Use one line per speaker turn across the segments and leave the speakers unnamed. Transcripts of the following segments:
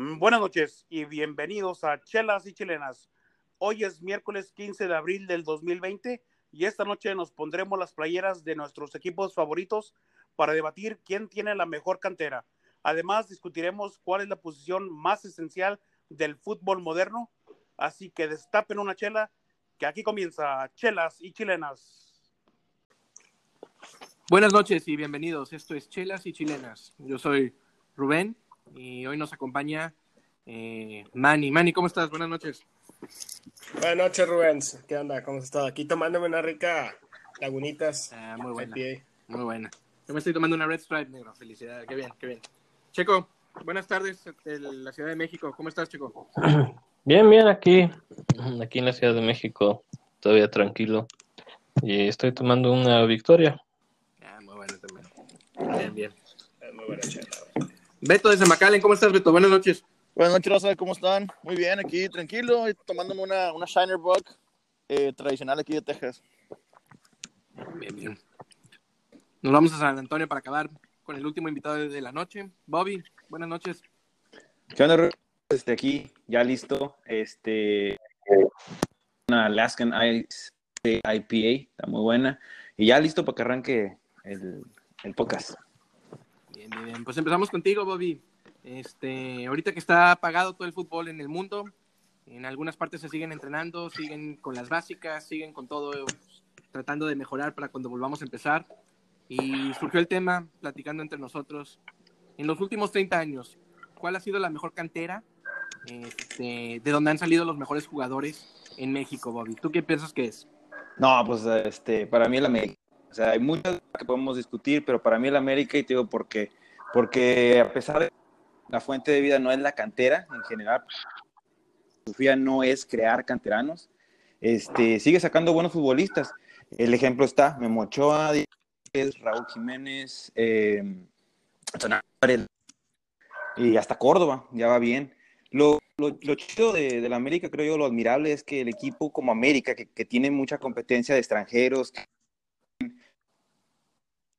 Mm, Buenas noches y bienvenidos a Chelas y Chilenas. Hoy es miércoles 15 de abril del 2020 y esta noche nos pondremos las playeras de nuestros equipos favoritos para debatir quién tiene la mejor cantera. Además, discutiremos cuál es la posición más esencial del fútbol moderno. Así que destapen una chela, que aquí comienza Chelas y Chilenas.
Buenas noches y bienvenidos. Esto es Chelas y Chilenas. Yo soy Rubén y hoy nos acompaña eh, Manny. Manny, ¿cómo estás? Buenas noches.
Buenas noches, Rubens. ¿Qué onda? ¿Cómo has estado? Aquí tomándome una rica Lagunitas.
Ah, muy buena.
IPA.
Muy buena. Yo me estoy tomando una Red Stripe negro. Felicidades. Qué bien, qué bien. Checo, buenas tardes de la Ciudad de México. ¿Cómo estás, Checo?
Bien, bien, aquí, aquí en la Ciudad de México, todavía tranquilo. Y estoy tomando una victoria.
Ah, muy bueno también. Bien, bien.
Es muy buena güey.
Beto desde McAllen, ¿cómo estás, Beto? Buenas noches.
Buenas noches, Rosa, ¿cómo están? Muy bien, aquí tranquilo, tomándome una, una Shiner Buck eh, tradicional aquí de Texas.
Bien, bien. Nos vamos a San Antonio para acabar con el último invitado de la noche. Bobby, buenas noches.
¿Qué onda? Este, aquí, ya listo. Este, una Alaskan Ice IPA, está muy buena. Y ya listo para que arranque el, el podcast.
Bien. Pues empezamos contigo, Bobby. Este, ahorita que está apagado todo el fútbol en el mundo, en algunas partes se siguen entrenando, siguen con las básicas, siguen con todo, pues, tratando de mejorar para cuando volvamos a empezar. Y surgió el tema, platicando entre nosotros, en los últimos 30 años, ¿cuál ha sido la mejor cantera este, de donde han salido los mejores jugadores en México, Bobby? ¿Tú qué piensas que es?
No, pues este, para mí el América. O sea, hay muchas que podemos discutir, pero para mí el América, y te digo por qué. Porque a pesar de la fuente de vida no es la cantera en general, la filosofía no es crear canteranos, este, sigue sacando buenos futbolistas. El ejemplo está Memo Ochoa, Raúl Jiménez, eh, y hasta Córdoba, ya va bien. Lo, lo, lo chido de, de, la América, creo yo, lo admirable es que el equipo como América, que, que tiene mucha competencia de extranjeros,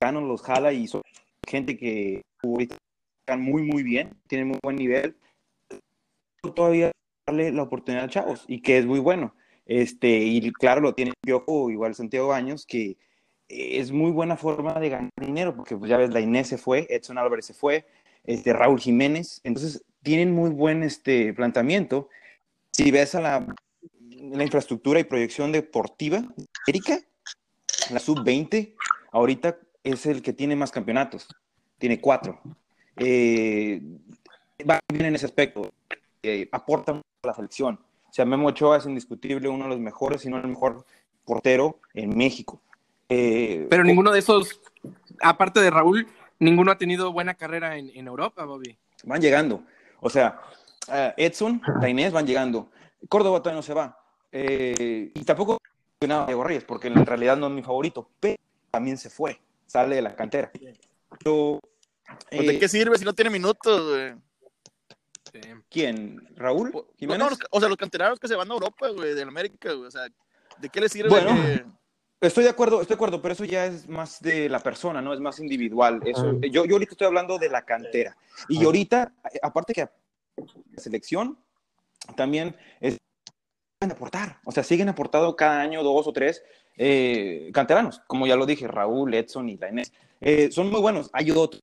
los jala y son gente que están muy, muy bien, tienen muy buen nivel. Todavía darle la oportunidad a chavos y que es muy bueno. Este, y claro, lo tiene Piojo, igual Santiago Baños, que es muy buena forma de ganar dinero, porque pues ya ves, la Inés se fue, Edson Álvarez se fue, este, Raúl Jiménez, entonces tienen muy buen este, planteamiento. Si ves a la, la infraestructura y proyección deportiva, Erika, la sub-20, ahorita es el que tiene más campeonatos, tiene cuatro. Eh, va bien en ese aspecto, eh, aporta mucho a la selección. O sea, Memo Ochoa es indiscutible uno de los mejores, si no el mejor portero en México. Eh,
Pero ninguno de esos, aparte de Raúl, ninguno ha tenido buena carrera en, en Europa, Bobby.
Van llegando. O sea, uh, Edson, Inés van llegando. Córdoba todavía no se va. Eh, y tampoco nada Diego Reyes, porque en realidad no es mi favorito, pero también se fue, sale de la cantera. Pero,
pues ¿De qué sirve si no tiene minutos, güey?
Sí. ¿Quién? ¿Raúl?
¿Jiménez? No, no, o sea, los canteranos que se van a Europa, güey, de América, güey. O sea, ¿de qué les sirve?
Bueno,
que...
Estoy de acuerdo, estoy de acuerdo, pero eso ya es más de la persona, ¿no? Es más individual. Eso, yo, yo ahorita estoy hablando de la cantera. Y ahorita, aparte que la selección, también es aportar. O sea, siguen aportando cada año dos o tres eh, canteranos, como ya lo dije, Raúl, Edson y la Inés. Eh, son muy buenos. Hay otros,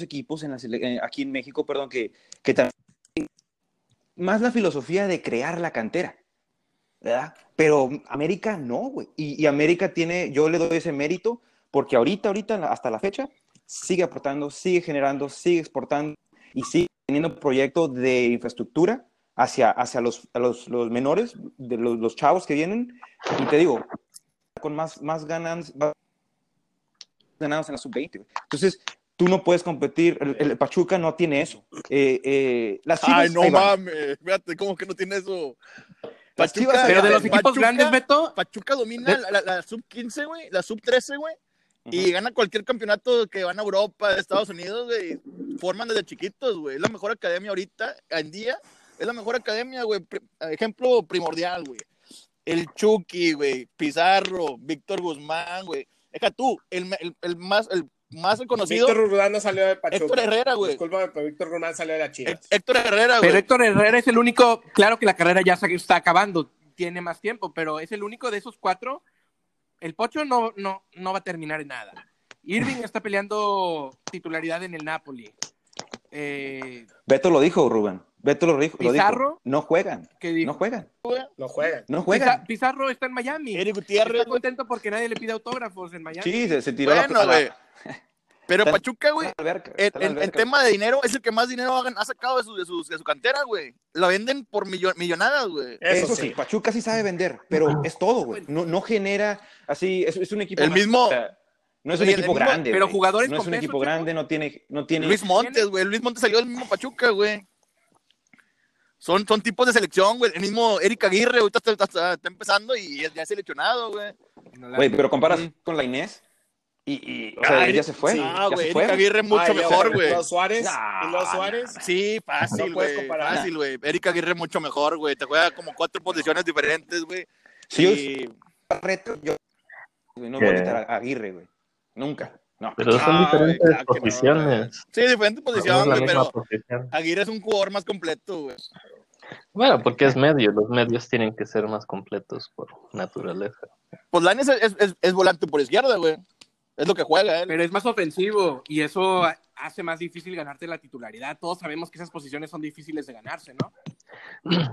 equipos eh, aquí en México, perdón, que, que también más la filosofía de crear la cantera. ¿verdad? Pero América no, güey. Y, y, América tiene, yo le doy ese mérito porque ahorita, ahorita, hasta la fecha, sigue aportando, sigue generando, sigue exportando y sigue teniendo proyectos de infraestructura hacia, hacia los, los, los menores, de los, los, chavos que vienen. Y te digo, con más, más ganas, más ganados en la sub-20. Entonces, tú no puedes competir. El, el Pachuca no tiene eso. Eh, eh, las
Chivas, Ay, no mames. Fíjate, ¿cómo que no tiene eso?
Pachuca, pero de los equipos
Pachuca,
grandes, Beto.
Pachuca domina la, la, la sub 15, güey, la sub 13, güey. Uh -huh. Y gana cualquier campeonato que van a Europa, Estados Unidos, güey. Forman desde chiquitos, güey. Es la mejor academia ahorita, en día. Es la mejor academia, güey. Ejemplo primordial, güey. El Chucky, güey. Pizarro, Víctor Guzmán, güey. Deja tú, el, el, el, más, el más reconocido,
Víctor Guzmán no salió de Pachuca.
Héctor Herrera, güey.
Discúlpame, pero Víctor Guzmán salió de la Chivas.
Hé- Héctor Herrera,
Pero
güey.
Héctor Herrera es el único, claro que la carrera ya se está acabando, tiene más tiempo, pero es el único de esos cuatro. El Pocho no, no, no va a terminar en nada. Irving está peleando titularidad en el Napoli. Eh,
Beto lo dijo, Rubén. Beto lo dijo. lo dijo.
Pizarro.
No juegan. No juegan.
No juegan.
No juegan.
Pizarro está en Miami.
Eric
Está
Gutiérrez, güey.
contento porque nadie le pide autógrafos en Miami.
Sí, se, se tiró la-
Bueno,
la,
güey. Pero
Está-
Pachuca, güey, en,
está
tema de dinero, es el que más dinero ha, sacado de su, de, su, de su cantera, güey. La venden por millo- millonadas, güey.
Eso, sí. Pachuca sí sabe vender, pero es todo, güey. No, no genera así, es, es un equipo.
El
más-
mismo-
o sea, no es un
Oye,
equipo
mismo-
grande.
pero
güey.
jugadores
No es un equipo grande, no tiene. No tiene
Luis Montes, güey. Luis Montes salió del mismo Pachuca, güey. Son, son tipos de selección, güey. El mismo Eric Aguirre ahorita está, está- está empezando y ya, ya es seleccionado, güey.
Güey, pero comparas con la Inés y, y o sea,
Ay,
ya se fue.
sí.
Ah, güey, Eric
fue.
Aguirre mucho
Ay,
mejor,
¿y
güey.
Los Suárez.
No,
¿Y los Suárez?
Sí, fácil, güey. fácil, güey. Eric Aguirre mucho mejor, güey. Te juega como cuatro posiciones diferentes, güey.
Si yo
Y-
reto, yo no voy a quitar a Aguirre, güey. Nunca. No.
Pero son
Ah,
diferentes
claro no,
posiciones.
Sí, diferente
No es
posición,
la
güey,
misma
pero
posición.
Aguirre es un jugador más completo, güey.
Bueno, porque es medio. Los medios tienen que ser más completos por naturaleza.
Pues Lainez es, es, es- es volante por izquierda, güey. Es lo que juega él.
Pero es más ofensivo y eso hace más difícil ganarte la titularidad. Todos sabemos que esas posiciones son difíciles de ganarse, ¿no?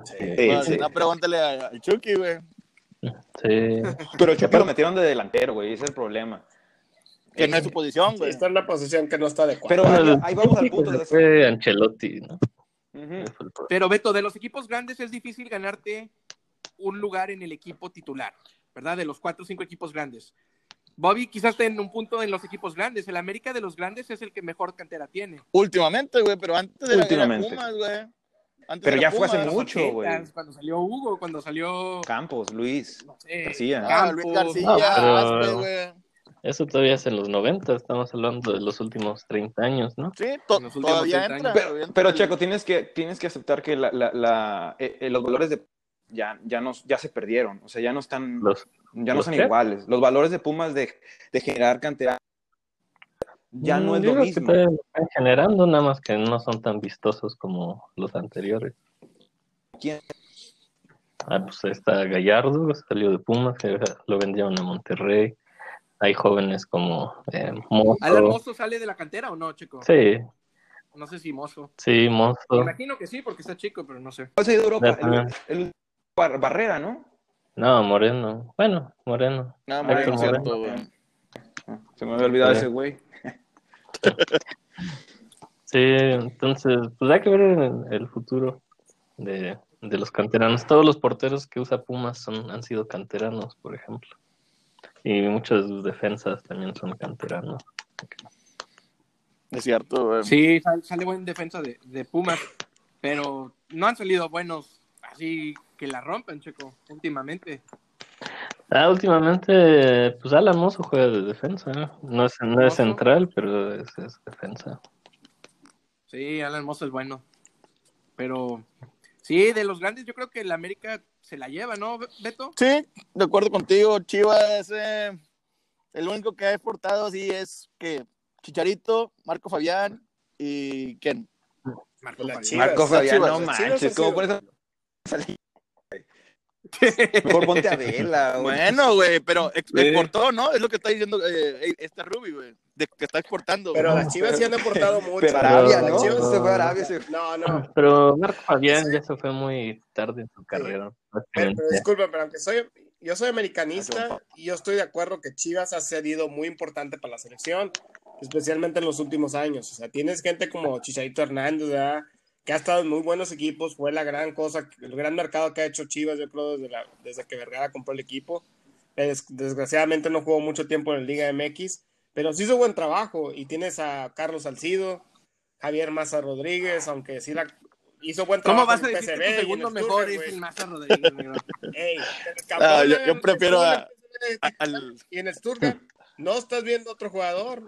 Sí,
Pues,
sí.
No, pregúntale a- al Chucky, güey.
Sí.
Pero Chucky lo metieron de delantero, güey. Ese es el problema.
Que no es su posición, güey.
está en una posición que no está adecuada.
Pero
Bueno,
ahí, vamos al punto de
fue Ancelotti, ¿no?
Pero Beto, de los equipos grandes es difícil ganarte un lugar en el equipo titular, ¿verdad? De los cuatro o cinco equipos grandes. Bobby quizás esté en un punto en los equipos grandes. El América de los grandes es el que mejor cantera tiene.
Últimamente, güey, pero antes era
Últimamente.
Pumas, güey. Antes
Pero ya fue hace mucho. güey.
Cuando salió Hugo, cuando salió
Campos, Luis.
no sé,
García.
Ah, Luis. García,
No, pero-. Eso todavía es en los 90, estamos hablando de los últimos 30 años, ¿no?
Sí, to-
En los últimos
todavía
30
entra.
Pero, pero Checo, tienes que, tienes que aceptar que la, la, la- eh, eh, los valores de ya, ya, no, ya se perdieron. O sea, ya no están,
Los,
ya no
¿los
son
qué?
iguales. Los valores de Pumas de, de generar cantera ya no
Mm,
es
yo
lo
que
mismo.
lo están generando, nada más que no son tan vistosos como los anteriores.
¿Quién?
Ah, pues está Gallardo, salió de Pumas, que lo vendieron a Monterrey. Hay jóvenes como eh, Mozo.
¿Alan Mozo sale de la cantera o no, Checo?
Sí,
No sé si Mozo.
sí,
Me
Mozo.
imagino que sí, porque está chico, pero no sé.
¿Cuál se ha ido a Europa? El, el Bar- Barrera, ¿no?
No, Moreno. Bueno, Moreno.
No, Moreno, cierto,
Moreno. Se me había olvidado
Sí.
ese güey.
Sí, entonces, pues hay que ver el, el futuro de, de los canteranos. Todos los porteros que usa Pumas son, han sido canteranos, por ejemplo. Y muchas de sus defensas también son canteranos.
Es cierto, güey.
Sí, sal- sale buen defensa de, de Pumas, pero no han salido buenos así que la rompen, Checo, últimamente.
Ah, últimamente, pues Alan Mozo juega de defensa. ¿no? No es, no es central, pero es, es defensa.
Sí, Alan Mozo es bueno. Pero sí, de los grandes yo creo que el América se la lleva, ¿no, Be- Beto?
Sí, de acuerdo contigo, Chivas. eh, el único que ha exportado así es que Chicharito, Marco Fabián y ¿quién?
Marco Fabián.
Chivas.
Marco Fabián,
Chivas,
no manches, ¿cómo por eso salí? Mejor ponte a Vela. güey.
Bueno, güey, pero exportó, ¿no? Es lo que está diciendo eh, este Ruby, güey, de que está exportando.
Pero las Chivas sí han aportado mucho.
Pero Arabia,
Las
¿no?
Chivas-
Se fue a Arabia. se-
No, no.
Pero Marco Fabián ya se fue muy tarde en su carrera.
Pero,
prácticamente.
pero disculpa, pero aunque soy, yo soy americanista y yo estoy de acuerdo que Chivas ha sido muy importante para la selección, especialmente en los últimos años. O sea, tienes gente como Chicharito Hernández, ¿verdad? que ha estado en muy buenos equipos, fue la gran cosa, el gran mercado que ha hecho Chivas, yo creo, desde, la, desde que Vergara compró el equipo. Des- desgraciadamente no jugó mucho tiempo en la Liga MX, pero sí hizo buen trabajo. Y tienes a Carlos Salcido, Javier Maza Rodríguez, aunque sí la hizo buen trabajo.
¿Cómo vas a decir que tu segundo mejor es el Maza Rodríguez?
Ey, el
Ah, yo- yo prefiero a- al-
y en Stuttgart no estás viendo otro jugador.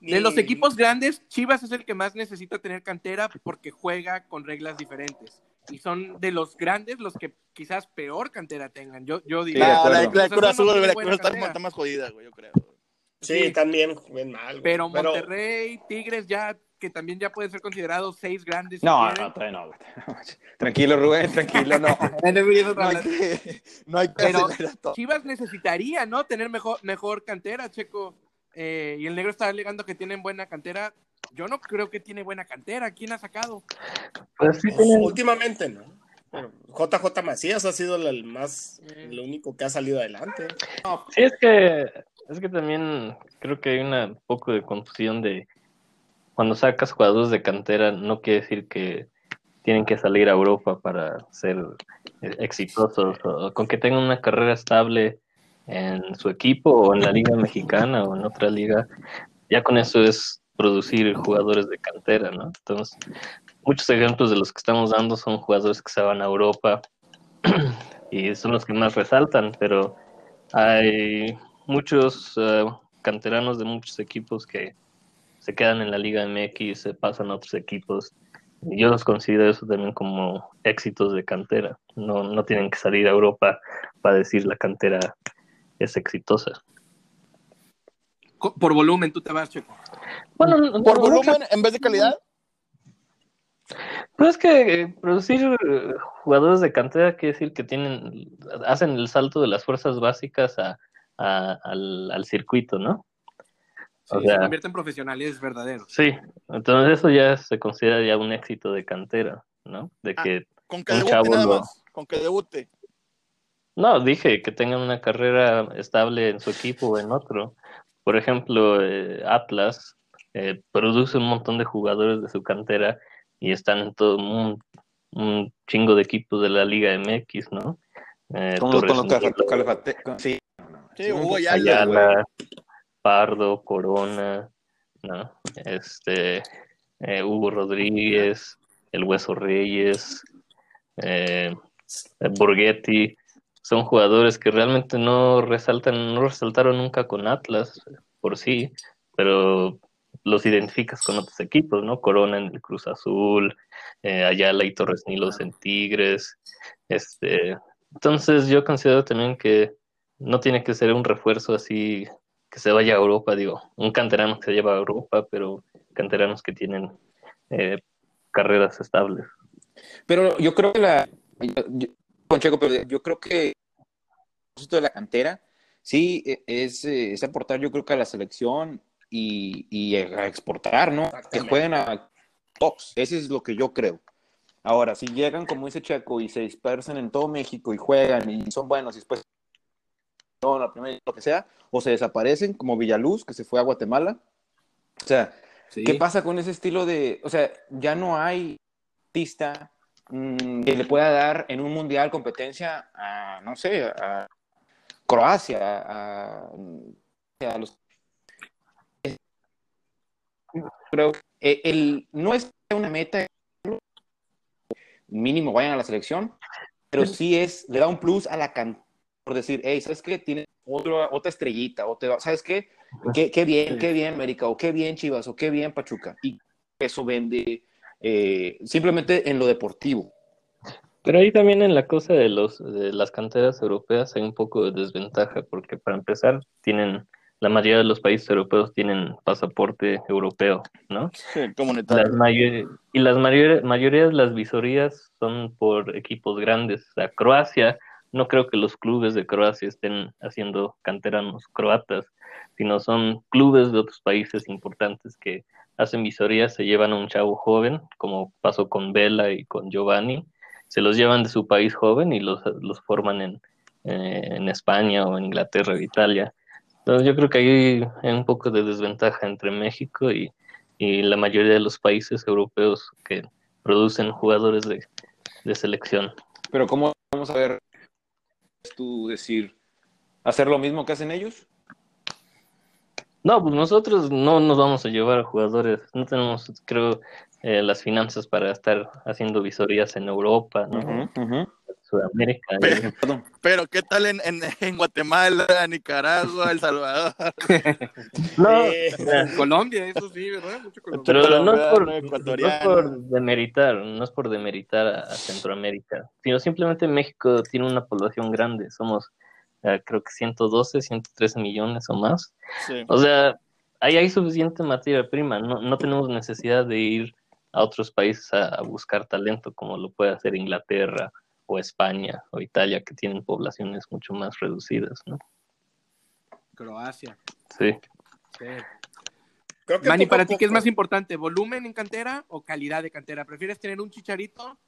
ni-
De los equipos grandes, Chivas es el que más necesita tener cantera porque juega con reglas diferentes. Y son de los grandes los que quizás peor cantera tengan. Yo, yo diría.
la, la,
acuerdo.
la de
Cruz Azul no
Azul, la está más jodida, güey, yo creo.
Sí,
Sí.
también mal. güey.
Pero Monterrey, Tigres, ya que también ya pueden ser considerados seis grandes. si
No, no, todavía no. güey. Tranquilo, Rubén, tranquilo, no. No hay que, no hay que
Pero
acelerar todo.
Chivas necesitaría, ¿no? Tener mejor, mejor cantera, Checo. Eh, y el negro está alegando que tienen buena cantera. Yo no creo que tiene buena cantera. ¿Quién ha sacado?
Pues
Pues, últimamente, ¿no? Pero JJ Macías ha sido el más, el único que ha salido adelante.
Sí, es que, es que también creo que hay una poco de confusión de cuando sacas jugadores de cantera, no quiere decir que tienen que salir a Europa para ser eh, exitosos, o con que tengan una carrera estable en su equipo o en la liga mexicana o en otra liga, ya con eso es producir jugadores de cantera, ¿no? Entonces, muchos ejemplos de los que estamos dando son jugadores que se van a Europa y son los que más resaltan, pero hay muchos eh, canteranos de muchos equipos que se quedan en la Liga MX se pasan a otros equipos. Y yo los considero eso también como éxitos de cantera. No, no tienen que salir a Europa para decir la cantera es exitosa.
Por volumen, tú te vas, Checo.
Bueno,
Por
no-
volumen en vez de calidad.
Pues es que eh, producir eh, jugadores de cantera quiere decir que tienen, hacen el salto de las fuerzas básicas a, a- al, al circuito, ¿no?
Sí,
O
se convierten en profesionales verdaderos.
Sí, entonces eso ya se considera ya un éxito de cantera, ¿no? De
Ah.
que,
Con que
Un
debute
chavo
nada
lo-
más. Con que debute.
no, dije que tengan una carrera estable en su equipo o en otro. Por ejemplo, eh, Atlas eh, produce un montón de jugadores de su cantera y están en todo un, un chingo de equipos de la Liga MX, ¿no? Eh,
Con los, con los
Torres
con- Sí.
Sí, Hugo. Ayala,
Pardo, Corona, ¿no? Este, eh, Hugo Rodríguez, el Hueso Reyes, eh, Borghetti, son jugadores que realmente no resaltan, no resaltaron nunca con Atlas por sí, pero los identificas con otros equipos, ¿no? Corona en el Cruz Azul, eh, Ayala y Torres Nilos en Tigres, este, entonces yo considero también que no tiene que ser un refuerzo así que se vaya a Europa, digo, un canterano que se lleva a Europa, pero canteranos que tienen eh, carreras estables.
Pero yo creo que la. yo- Concheco, pero yo creo que el propósito de la cantera sí e- es, eh, es aportar, yo creo que a la selección y, y a exportar, ¿no? Que jueguen a tops. Ese es lo que yo creo. Ahora, si llegan como dice Checo y se dispersan en todo México y juegan y son buenos y después la primera, lo que sea, o se desaparecen como Villaluz, que se fue a Guatemala. O sea,
Sí.
¿Qué pasa con ese estilo de, o sea, ya no hay artista mm, que le pueda dar en un mundial competencia a, no sé, a Croacia, a, a los... Creo que el, no es una meta mínimo vayan a la selección, pero sí es, le da un plus a la cantidad, por decir, hey, ¿sabes qué? Tiene otro, otra estrellita, o te va- ¿sabes qué? Qué, qué bien, qué bien, América, o qué bien, Chivas, o qué bien, Pachuca. Y eso vende eh, simplemente en lo deportivo.
Pero ahí también en la cosa de los de las canteras europeas hay un poco de desventaja, porque para empezar tienen, la mayoría de los países europeos tienen pasaporte europeo, ¿no?
Sí,
Las
comunitario.
mayor- y las mayor- mayoría de las visorías son por equipos grandes. Sea, Croacia, no creo que los clubes de Croacia estén haciendo canteranos croatas, sino son clubes de otros países importantes que hacen visorías, se llevan a un chavo joven, como pasó con Vela y con Giovanni, se los llevan de su país joven y los, los forman en, eh, en España o en Inglaterra o Italia. Entonces yo creo que ahí hay un poco de desventaja entre México y, y la mayoría de los países europeos que producen jugadores de, de selección.
Pero ¿cómo vamos a ver tú decir, hacer lo mismo que hacen ellos?
No, pues nosotros no nos vamos a llevar a jugadores, no tenemos, creo, eh, las finanzas para estar haciendo visorías en Europa, ¿no?
Ujú.
Sudamérica.
Pero-. Pero ¿qué tal en, en, en Guatemala, Nicaragua, El Salvador?
No,
Eh,
Colombia, eso sí, ¿verdad? Mucho Colombia.
pero no es, por, no es por demeritar, no es por demeritar a, a Centroamérica, sino simplemente México tiene una población grande, somos a creo que 112, 113 millones o más.
Sí.
O sea, ahí hay suficiente materia prima, no, no tenemos necesidad de ir a otros países a, a buscar talento como lo puede hacer Inglaterra o España o Italia, que tienen poblaciones mucho más reducidas, ¿no?
Croacia.
Sí.
Sí.
Creo que
para ti, ¿qué es más importante? ¿Volumen en cantera o calidad de cantera? ¿Prefieres tener un chicharito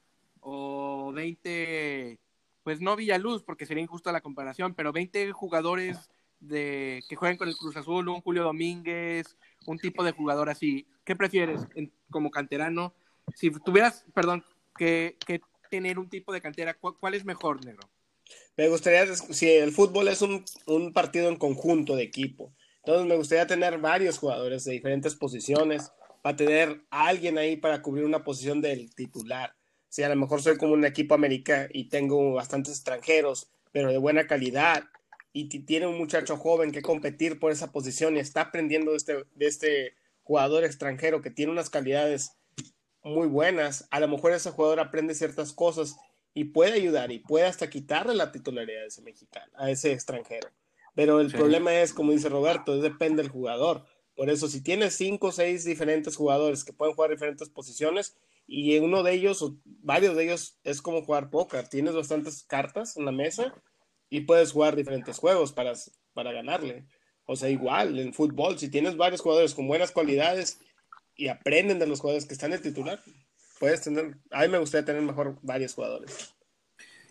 o 20, pues no Villaluz, porque sería injusta la comparación, pero 20 jugadores de que jueguen con el Cruz Azul, un Julio Domínguez, un tipo de jugador así? ¿Qué prefieres en- como canterano? Si tuvieras, perdón, que, que tener un tipo de cantera, ¿cuál, es mejor, negro?
Me gustaría, si el fútbol es un, un partido en conjunto de equipo, entonces me gustaría tener varios jugadores de diferentes posiciones, para tener a alguien ahí para cubrir una posición del titular. Si a lo mejor soy como un equipo América y tengo bastantes extranjeros, pero de buena calidad, y ti- tiene un muchacho joven que competir por esa posición y está aprendiendo de este, de este jugador extranjero que tiene unas calidades muy buenas, a lo mejor ese jugador aprende ciertas cosas y puede ayudar y puede hasta quitarle la titularidad a ese mexicano, a ese extranjero. Pero el
Sí.
problema es, como dice Roberto, depende del jugador. Por eso, si tienes cinco o seis diferentes jugadores que pueden jugar diferentes posiciones y en uno de ellos o varios de ellos es como jugar póker, tienes bastantes cartas en la mesa y puedes jugar diferentes juegos para, para ganarle. O sea, igual en fútbol, si tienes varios jugadores con buenas cualidades y aprenden de los jugadores que están en el titular, puedes tener, a mí me gustaría tener mejor varios jugadores.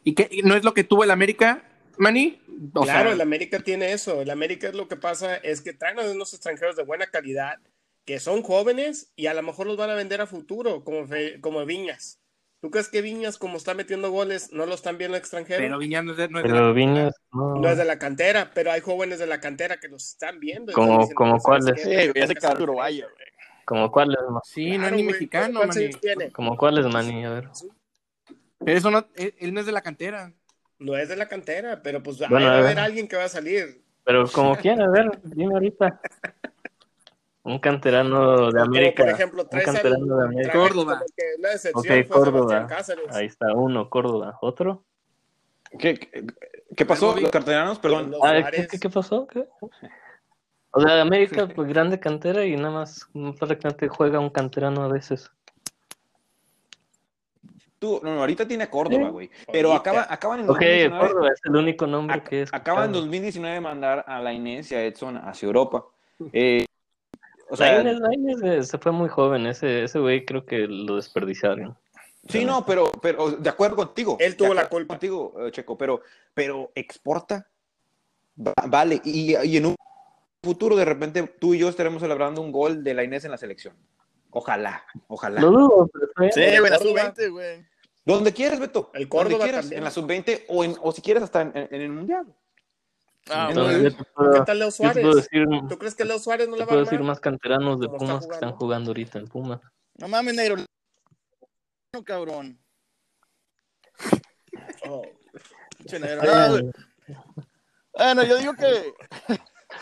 ¿Y qué, no es lo que tuvo el América, Manny? O
claro,
sea,
el América tiene eso. El América es lo que pasa es que traen a unos extranjeros de buena calidad que son jóvenes y a lo mejor los van a vender a futuro, como, Fe- como Viñas. ¿Tú crees que Viñas, como está metiendo goles, no lo están viendo extranjeros?
pero Viñas no es de, no es de la-
Pero Viñas, no.
No es de la cantera, pero hay jóvenes de la cantera que los están viendo.
Como- como
"¿Sabes
cuáles?
Sí, güey, uruguayo, güey.
¿Como cuáles, ma-
Sí, no es
Claro,
ni
güey.
mexicano,
¿Cuántos
Manny.
años tiene?
como cuáles, Manny? A ver.
Pero eso no, él, él no es de la cantera.
No es de la cantera, pero pues
Bueno,
va
a
haber alguien que va a salir.
Pero como quién, a ver, dime ahorita. Un canterano de
Como,
América.
por ejemplo,
un
traes al-
canterano de América.
Córdoba.
Córdoba. Ahí está uno, Córdoba. ¿Otro?
¿Qué, qué, qué pasó? Los carteranos, perdón.
Los
Ah, ¿qué,
Juárez.
qué, qué pasó? ¿Qué? O sea, América, pues grande cantera y nada más mm, prácticamente juega un canterano a veces.
Tú, no, no, ahorita tiene Córdoba,
Sí.
güey. Pero acaba, acaban en
Ok,
2019
Córdoba es el único nombre que es.
acaba en 2019 de mandar a la Inés y a Edson hacia Europa. Eh, o sea,
Lainez, Lainez, eh, se fue muy joven, ese ese güey creo que lo desperdiciaron.
sí, no, pero, pero de acuerdo contigo.
Él tuvo la culpa.
Contigo, eh, Checo, pero, pero exporta. Va- Vale, y, y en un futuro de repente tú y yo estaremos celebrando un gol de la Inés en la selección. Ojalá, ojalá.
Lo dudo, pero.
Sí, güey, la
Córdoba.
sub-20, güey.
Donde Beto.
El Córdoba
quieras,
también.
en la sub-20 o, en- o si quieres hasta en, en el Mundial.
Ah,
puedo,
¿Qué tal Leo Suárez?
decir,
¿Tú crees que Leo Suárez no le va a
puedo decir más canteranos de
¿Cómo está
Pumas que están
jugando?
ahorita en Pumas.
No mames, negro. No, cabrón.
Oh.
Pinche negro. No, yo digo que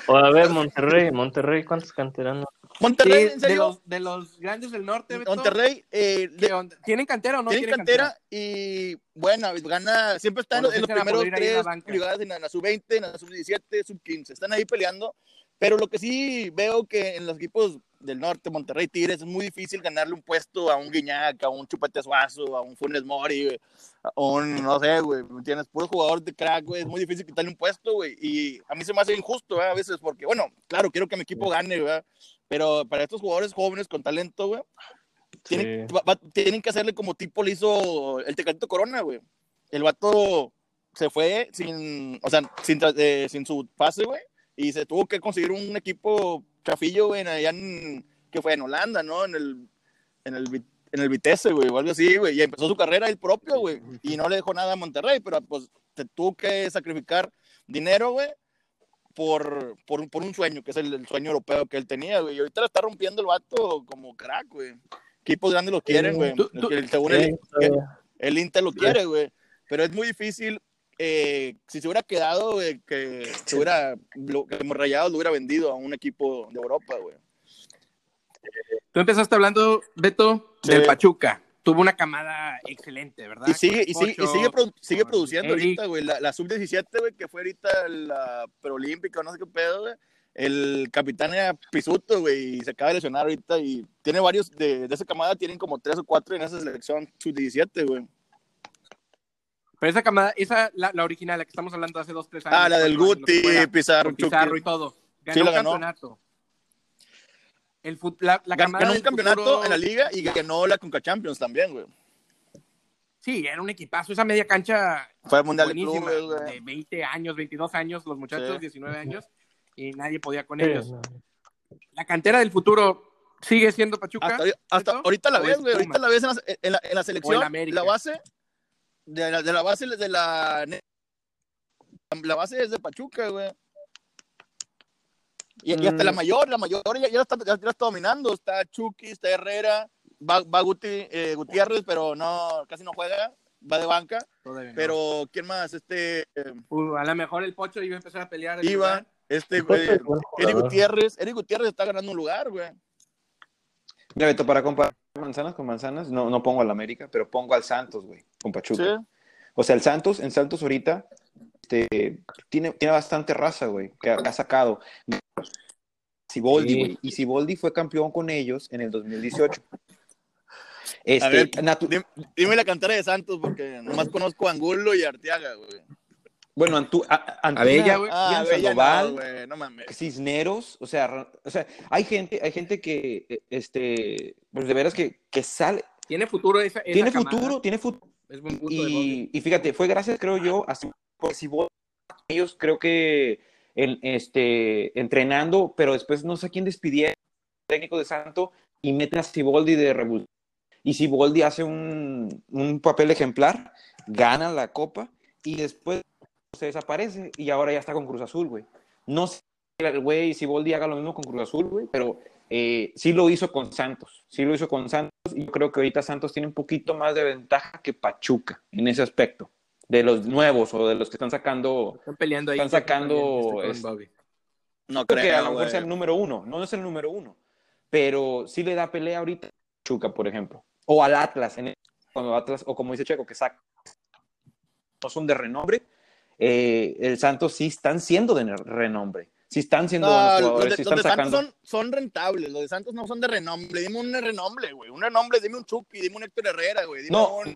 O a ver, Monterrey, Monterrey, ¿cuántos canteranos?
Monterrey,
Sí,
en
de,
serio.
los, de los grandes del norte, Beto,
Monterrey, eh,
¿qué
de-?
¿tienen cantera o no
tienen cantera y bueno, gana, siempre están
O
en,
los
primeros
en la
tres lugares en la, sub-20, en la sub-17, sub-15. Están ahí peleando. Pero lo que sí veo que en los equipos del norte, Monterrey, Tigres, es muy difícil ganarle un puesto a un Guiñac, a un Chupete Suazo, a un Funes Mori, güey, a un, no sé, güey, ¿me entiendes? Puro jugador de crack, güey, es muy difícil quitarle un puesto, güey. Y a mí se me hace injusto, ¿verdad? A veces, porque, bueno, claro, quiero que mi equipo gane, ¿verdad? Pero para estos jugadores jóvenes con talento, güey, tienen,
Sí.
va- va- tienen que hacerle como tipo le hizo el Tecatito Corona, güey. El vato se fue sin, o sea, sin, eh, sin su pase, güey, y se tuvo que conseguir un equipo chafillo, güey, allá en, que fue en Holanda, ¿no? En el, en el, en el Vitesse, güey, o algo así, güey, y empezó su carrera él propio, güey, y no le dejó nada a Monterrey, pero pues te tuvo que sacrificar dinero, güey, por, por, por un sueño, que es el, el sueño europeo que él tenía, güey, y ahorita la está rompiendo el vato como crack, güey. Equipos grandes lo quieren, güey. El- el,
todavía.
el Inter lo quiere, güey. Pero es muy difícil. Eh, si se hubiera quedado, güey, que se hubiera, lo, que Rayados lo hubiera vendido a un equipo de Europa, güey.
Tú empezaste hablando, Beto,
Sí.
del Pachuca. tuvo una camada excelente, ¿verdad?
Y sigue, y sigue, y sigue, produ- sigue produciendo
Eric.
ahorita, güey. La, la sub-17, güey, que fue ahorita la preolímpica, no sé qué pedo, güey. El capitán era Pisuto, güey, y se acaba de lesionar ahorita. Y tiene varios de, de esa camada, tienen como tres o cuatro en esa selección sub-17, güey.
Pero esa camada, esa, la, la original, la que estamos haando hace dos, tres años.
Ah, la del Guti,
fuera,
Pizarro,
con Pizarro y todo. Ganó
Sí,
un
la ganó.
campeonato. El fut- la, la camada
Ganó un campeonato
futuro-
en la liga y ganó la Conca Champions también, güey.
Sí, era un equipazo. Esa media cancha
Fue al Mundial de. Clubes, güey.
de 20 años, 22 años, los muchachos,
Sí.
19 años, y nadie podía con
Sí,
ellos.
no.
La cantera del futuro sigue siendo Pachuca.
Hasta, ahorita la
¿O
ves,
es
güey. Ahorita la ves en la, en la, en la selección.
En
la base de la, de la base de la la base es de Pachuca, güey. Y, y hasta
Mm.
la mayor, la mayor ya, ya, la está, ya está dominando. Está Chucky, está Herrera, va, va Guti- eh, Gutiérrez, pero no, casi no juega, va de banca.
Todavía no.
Pero, ¿quién más? Este, eh,
Uh, a lo mejor el Pocho iba a empezar a pelear. el
Iba, este, eh, Eric. Gutiérrez, Eric Gutiérrez está ganando un lugar, güey.
Mira, Beto, para comparar manzanas con manzanas, no, no pongo al América, pero pongo al Santos, güey, con Pachuca.
Sí.
O sea, el Santos, en Santos ahorita, este, tiene, tiene bastante raza, güey, que ha, que ha sacado. Siboldi,
Sí.
güey. Y Siboldi fue campeón con ellos en el 2018. Este,
A ver,
natu-
Dime, dime la cantera de Santos, porque nomás conozco a Angulo y a Arteaga, güey.
bueno, Antu, a, Antuna,
Abella, güey.
Ah,
Sandoval,
no, güey, no mames.
Cisneros, o sea, o sea, hay gente, hay gente que, eh, este, pues de veras que, que sale,
Tiene futuro esa, esa
tiene
camada.
futuro, tiene futuro. Y, fíjate, fue gracias, creo yo, a porque si vos- ellos creo que este, entrenando, pero después no sé quién despidieron técnico de Santo y meten a Siboldi de revulsión. Y Siboldi hace un, un papel ejemplar, gana la copa y después se desaparece y ahora ya está con Cruz Azul, güey. No sé el güey Siboldi haga lo mismo con Cruz Azul, güey, pero eh, sí lo hizo con Santos, sí lo hizo con Santos y yo creo que ahorita Santos tiene un poquito más de ventaja que Pachuca en ese aspecto, de los nuevos o de los que están sacando,
Están peleando ahí.
están sacando,
este,
este.
No
creo que a lo mejor sea el número uno, no es el número uno, pero sí le da pelea ahorita a Pachuca, por ejemplo, o al Atlas, en cuando Atlas, o como dice Checo, que saca, no son de renombre, eh, el Santos sí están siendo de renombre, sí están siendo
No,
buenos
los
jugadores,
de, los Santos son, son rentables, los de Santos no son de renombre. Dime un renombre, güey. Un renombre, dime un Chucky, dime un Héctor Herrera, güey. Dime
No.
un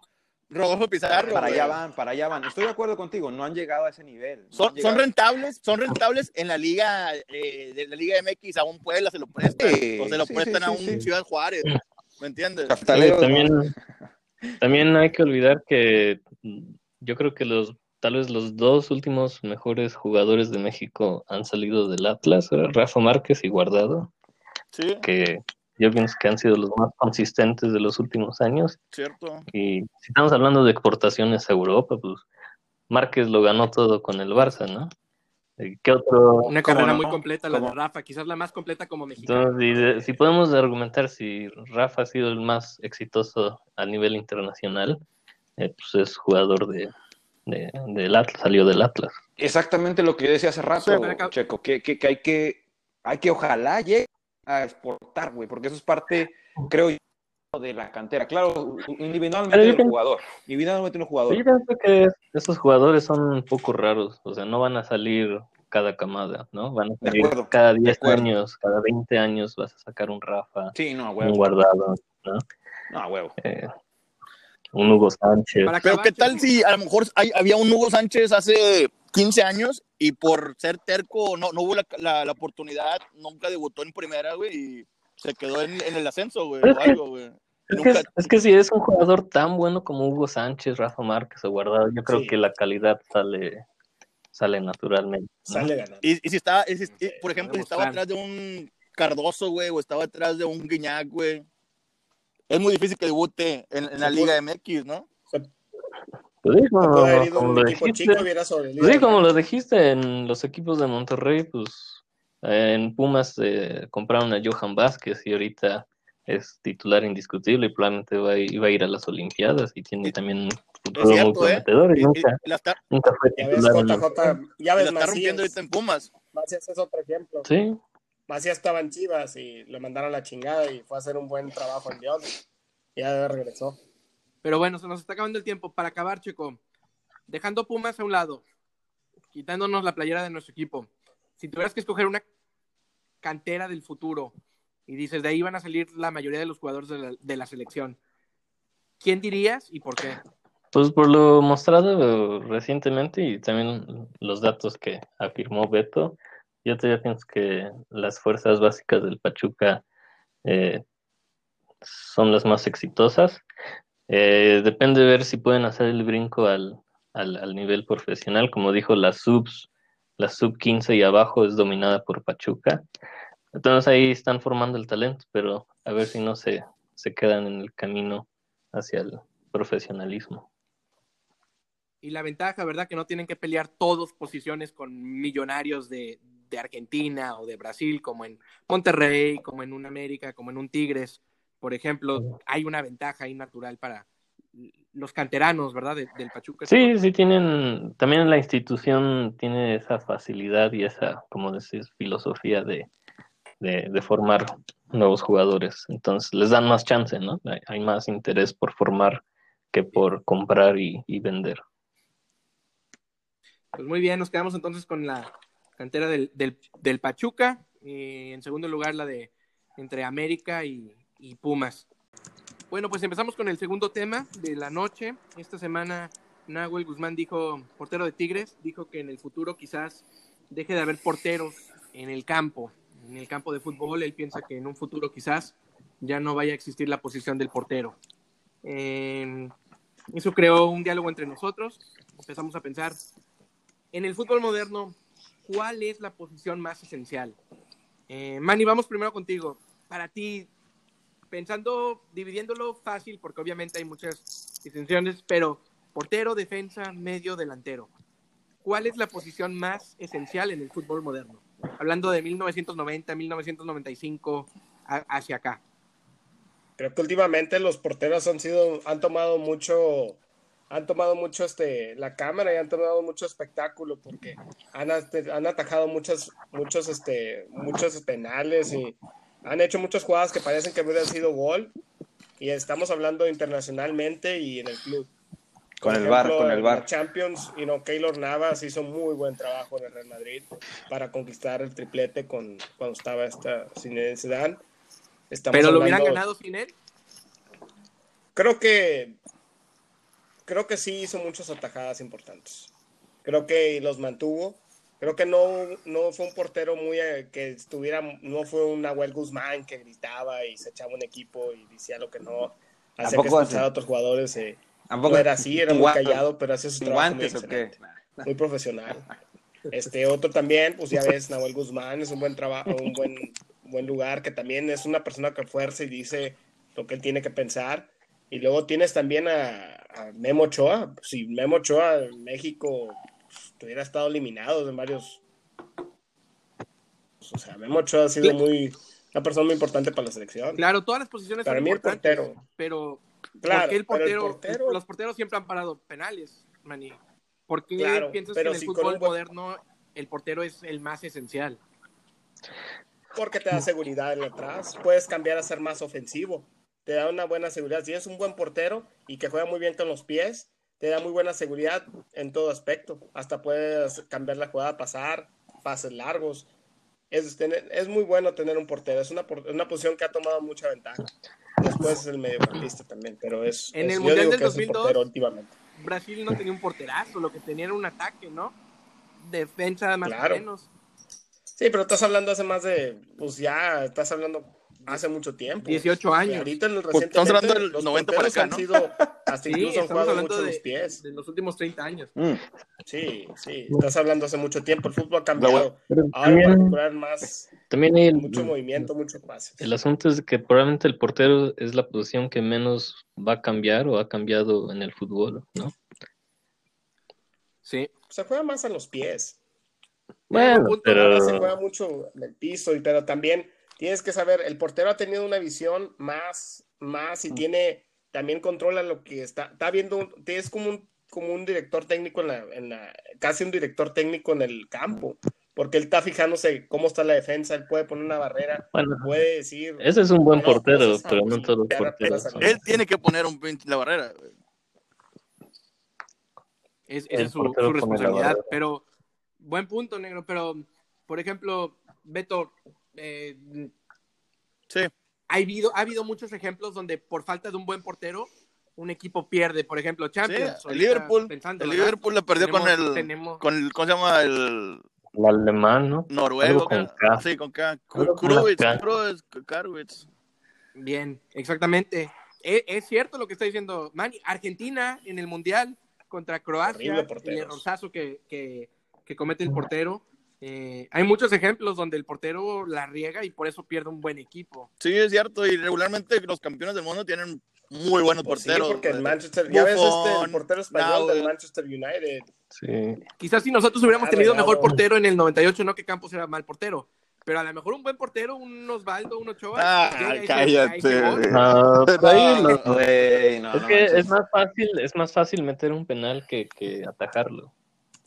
Rodolfo Pizarro.
Para
güey.
allá van, para allá van. Estoy de acuerdo contigo, no han llegado a ese nivel. no
Son, son rentables, son rentables en la liga eh, de la liga MX a un Puebla se lo prestan
Sí,
o se lo
sí,
prestan
sí,
a un
sí.
Ciudad Juárez, ¿me entiendes?
También, también hay que olvidar que yo creo que los tal vez los dos últimos mejores jugadores de México han salido del Atlas, Rafa Márquez y Guardado,
Sí,
que yo pienso que han sido los más consistentes de los últimos años.
cierto.
Y si estamos hablando de exportaciones a Europa, pues Márquez lo ganó todo con el Barça, ¿no? Eh, ¿Qué otro?
Una carrera
no?
muy completa, la de. Rafa, quizás la más completa como mexicano.
Entonces, si podemos argumentar si Rafa ha sido el más exitoso a nivel internacional, eh, pues es jugador de, de- del Atlas, salió del Atlas.
Exactamente lo que yo decía hace rato,
Sí, pero acá-
Checo, que, que, que hay que, hay que ojalá llegue a exportar, güey, porque eso es parte, creo yo, de la cantera. Claro, individualmente del
pienso-
jugador, individualmente del jugador.
Yo pienso que esos jugadores son un poco raros, o sea, no van a salir cada camada, ¿no? Van a salir
acuerdo,
cada
de
10
acuerdo.
años, cada 20 años vas a sacar un Rafa,
Sí, no,
un. Guardado, ¿no?
No, a huevo.
Eh, un Hugo Sánchez.
Pero qué tal si a lo mejor hay- había un Hugo Sánchez hace 15 años y por ser terco no, no hubo la, la- la oportunidad, nunca debutó en primera, güey, y se quedó en, en el ascenso, güey, o algo, güey.
Es que, es que si es un jugador tan bueno como Hugo Sánchez, Rafa Márquez o Guardado, yo creo
Sí.
que la calidad sale, sale naturalmente. ¿no?
Sale ganando.
Y, y si estaba, y si- y, por ejemplo, si estaba atrás de un Cardoso, güey, o estaba atrás de un Guiñac, güey, es muy difícil que debute en, en la Liga MX, ¿no?
Sí, como, lo dijiste,
chico y hubiera sobrevivido.
sí, como lo dijiste en los equipos de Monterrey, pues eh, en Pumas eh, compraron a Johan Vázquez y ahorita es titular indiscutible y probablemente va a, iba a ir a las Olimpiadas y tiene
Y-
también un futuro muy
cierto, ¿eh?
prometedor y
Y- y
nunca,
la está,
nunca fue
Ya ves,
titular. en los-
JJ, ya
y
ves
la está rompiendo ahorita en Pumas.
Macías es otro ejemplo.
Sí,
Macías estaba en Chivas y le mandaron la chingada y fue a hacer un buen trabajo en León. Y ya regresó.
Pero bueno, se nos está acabando el tiempo. Para acabar, Checo, dejando Pumas a un lado, quitándonos la playera de nuestro equipo, si tuvieras que escoger una cantera del futuro y dices, de ahí van a salir la mayoría de los jugadores de la, de la selección, ¿quién dirías y por qué?
Pues por lo mostrado recientemente y también los datos que afirmó Beto, yo todavía pienso que las fuerzas básicas del Pachuca eh, son las más exitosas. Eh, depende de ver si pueden hacer el brinco al, al, nivel profesional. Como dijo, las subs, la sub 15 y abajo es dominada por Pachuca. Entonces ahí están formando el talento, pero a ver si no se, se quedan en el camino hacia el profesionalismo.
Y la ventaja, ¿verdad? Que no tienen que pelear todos posiciones con millonarios de, de Argentina o de Brasil, como en Monterrey, como en un América, como en un Tigres, por ejemplo, hay una ventaja ahí natural para los canteranos, ¿verdad? De, del Pachuca.
Sí, sí tienen, también la institución tiene esa facilidad y esa, como decís, filosofía de, de, de formar nuevos jugadores. Entonces les dan más chance, ¿no? Hay, hay más interés por formar que por comprar y, y vender.
Pues muy bien, nos quedamos entonces con la cantera del, del, del Pachuca, y en segundo lugar la de entre América y, y, Pumas. Bueno, pues empezamos con el segundo tema de la noche. Esta semana Nahuel Guzmán dijo, portero de Tigres, dijo que en el futuro quizás deje de haber porteros en el campo, en el campo de fútbol. Él piensa que en un futuro quizás ya no vaya a existir la posición del portero. Eh, eso creó un diálogo entre nosotros. Empezamos a pensar, en el fútbol moderno, ¿cuál es la posición más esencial? Eh, Manny, vamos primero contigo. Para ti, pensando, dividiéndolo fácil, porque obviamente hay muchas distinciones, pero portero, defensa, medio, delantero. ¿Cuál es la posición más esencial en el fútbol moderno? Hablando de 1990, 1995, a, hacia acá.
Creo que últimamente los porteros han sido, han tomado mucho, han tomado mucho este, la cámara y han tomado mucho espectáculo porque han, han atajado muchas, muchos, este, muchos penales y han hecho muchas jugadas que parecen que hubieran sido gol y estamos hablando internacionalmente y en el club.
Con Por el ejemplo, bar, con el bar.
Champions, you know, Keylor Navas hizo muy buen trabajo en el Real Madrid para conquistar el triplete con, cuando estaba esta Zinedine Zidane.
Estamos Pero lo hubieran ganado sin él.
Creo que creo que sí hizo muchas atajadas importantes. Creo que los mantuvo. Creo que no, no fue un portero muy eh, que estuviera, no fue un Nahuel Guzmán que gritaba y se echaba un equipo y decía lo que no, hacía que escuchar a otros jugadores. Eh, no era así, era muy callado, pero hacía su trabajo muy, muy profesional. Este otro también, pues ya ves, Nahuel Guzmán es un buen trabajo, un buen, buen lugar, que también es una persona que fuerza y dice lo que él tiene que pensar. Y luego tienes también a, a Memo Ochoa. Si Memo Ochoa en México pues, hubiera estado eliminado en varios. Pues, o sea, Memo Ochoa ha sido muy. Una persona muy importante para la selección.
Claro, todas las posiciones
para
son
mí el portero.
Pero.
Claro,
¿por qué el portero,
el portero,
Los porteros siempre han parado penales, Manny. ¿Por qué
Claro,
piensas que en el
si
fútbol
buen-
moderno el portero es el más esencial?
Porque te da seguridad en atrás. Puedes cambiar a ser más ofensivo. Te da una buena seguridad. Si es un buen portero y que juega muy bien con los pies, te da muy buena seguridad en todo aspecto. Hasta puedes cambiar la jugada, pasar, pases largos. Es, tener- es muy bueno tener un portero. Es una, una posición que ha tomado mucha ventaja. Después es el mediocampista también, pero es,
En
es-
el Mundial del
que es el
2002,
portero últimamente.
Brasil no tenía un porterazo, lo que tenía era un ataque, ¿no? Defensa más
Claro.
o menos.
Sí, pero estás hablando hace más de, pues ya estás hablando hace mucho tiempo.
18 años.
Y ahorita en el
Pues, estamos hablando del
los
90 para acá,
han
¿no?
sido, hasta
Sí,
incluso han
estamos
jugado
hablando
mucho
de,
los pies.
de los últimos 30 años.
Mm.
Sí, sí, estás hablando hace mucho tiempo. El fútbol ha cambiado.
Pero
Ahora
también,
más,
también hay el,
mucho movimiento, mucho pase.
el asunto es que probablemente el portero es la posición que menos va a cambiar o ha cambiado en el fútbol, ¿no?
Sí.
Se juega más a los pies.
Bueno.
Ahora se
pero
juega mucho en el piso, y- pero también tienes que saber, el portero ha tenido una visión más, más y tiene, también controla lo que está, está viendo, es como un, como un director técnico en la, en la, casi un director técnico en el campo. porque él está fijándose cómo está la defensa, él puede poner una barrera,
Bueno,
puede decir...
ese es un buen portero,
cosas
pero no todos los porteros son.
Él tiene que poner un pinche la barrera.
Es, esa es su, su responsabilidad. Pero, buen punto, negro. Pero, por ejemplo, Beto, eh,
Sí.
ha, habido, ha habido muchos ejemplos donde por falta de un buen portero, un equipo pierde. Por ejemplo,
Sí,
Champions.
el
ahorita
Liverpool,
pensando,
el
¿verdad?
Liverpool la perdió con el,
tenemos-
con el, ¿cómo se llama? El
El alemán, ¿no?
noruego.
Con. K.
Sí, con K.
Bien, exactamente. Es, es cierto lo que está diciendo Manny. Argentina en el Mundial contra Croacia, el errorzazo que, que, que comete el portero. Eh, hay muchos ejemplos donde el portero la riega y por eso pierde un buen equipo.
Sí, es cierto. Y regularmente los campeones del mundo tienen muy buenos
Pues sí,
porteros.
porque el
güey.
Manchester, ya ves este,
Buffon,
el portero español del. Manchester United.
Sí.
Quizás si nosotros hubiéramos
Ah,
tenido
regado.
mejor portero en el 98, no que Campos era mal portero. Pero a lo mejor un buen portero, un Osvaldo, un Ochoa.
Ah, cállate.
No, pues ahí
no,
es que es más fácil, es más fácil meter un penal que, que atajarlo.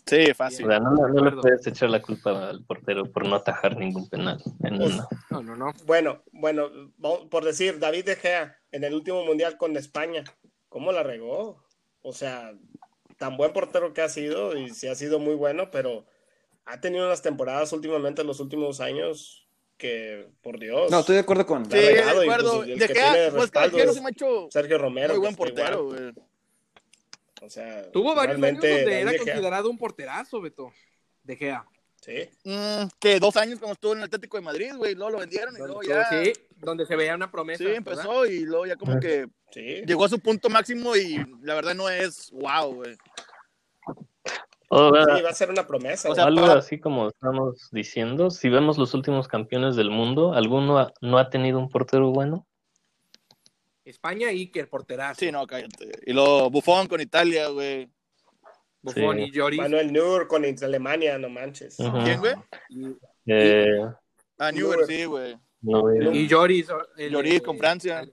Sí,
O
fácil.
sea, no, no le
acuerdo.
puedes echar la culpa al portero por no atajar ningún penal. En
Pues,
una.
No, no, no.
Bueno, bueno, vamos- por decir, David De Gea en el último mundial con España, ¿cómo la regó? O sea, tan buen portero que ha sido y sí ha sido muy bueno, pero ha tenido unas temporadas últimamente en los últimos años que, por Dios,
No, estoy de acuerdo con.
La
Sí, de
regado y,
acuerdo.
pues, el
De
que
Gea,
tiene
pues
respaldo
que no
es
se me ha hecho
Sergio Romero.
muy buen
está
portero, güey.
O sea,
Tuvo varios años donde era considerado un porterazo, Beto. De Gea.
Sí.
Mm, que dos años cuando estuvo en el Atlético de Madrid, güey, luego lo vendieron y luego ya.
sí, donde se veía una promesa.
Sí,
¿verdad?
empezó y luego ya como que
Sí.
llegó a su punto máximo y la verdad no es wow, güey.
O sea,
Sí, va a ser una promesa.
O sea,
algo
para-
así como estamos diciendo, si vemos los últimos campeones del mundo, ¿alguno ha- no ha tenido un portero bueno?
España, Iker, porterazo.
Sí, no, cállate. Y luego Buffon con Italia, güey.
Buffon
Sí.
y Lloris.
Manuel Nur con Alemania, no manches.
¿Quién, güey?
Eh,
Ah, Neuer, sí, güey.
no, eh,
Y Lloris. el-
Lloris con Francia.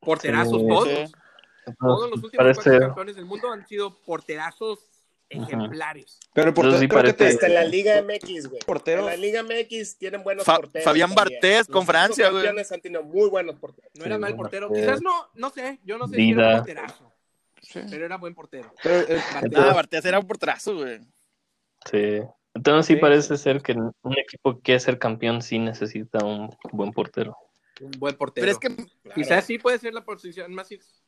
Porterazos
Sí.
todos.
Sí.
Todos los últimos
parece,
campeones del mundo han sido porterazos ejemplares.
Pero el portero,
sí
creo que
en la Liga MX, güey.
Portero.
En la Liga MX tienen buenos
Fa-
porteros.
Fabián. Bartés con Francia, güey.
campeones han tenido muy buenos porteros.
No era
Sí,
mal
bueno,
portero. Quizás no, no sé. Yo no sé si era un porterazo.
Sí.
Pero era buen portero.
Pero, eh,
Bartés.
Ah, Bartés era un porterazo, güey.
sí. Entonces sí
Sí,
parece ser que un equipo que quiere ser campeón sí necesita un buen portero.
Un buen portero.
Pero es que
Claro.
Quizás sí puede ser la posición más is-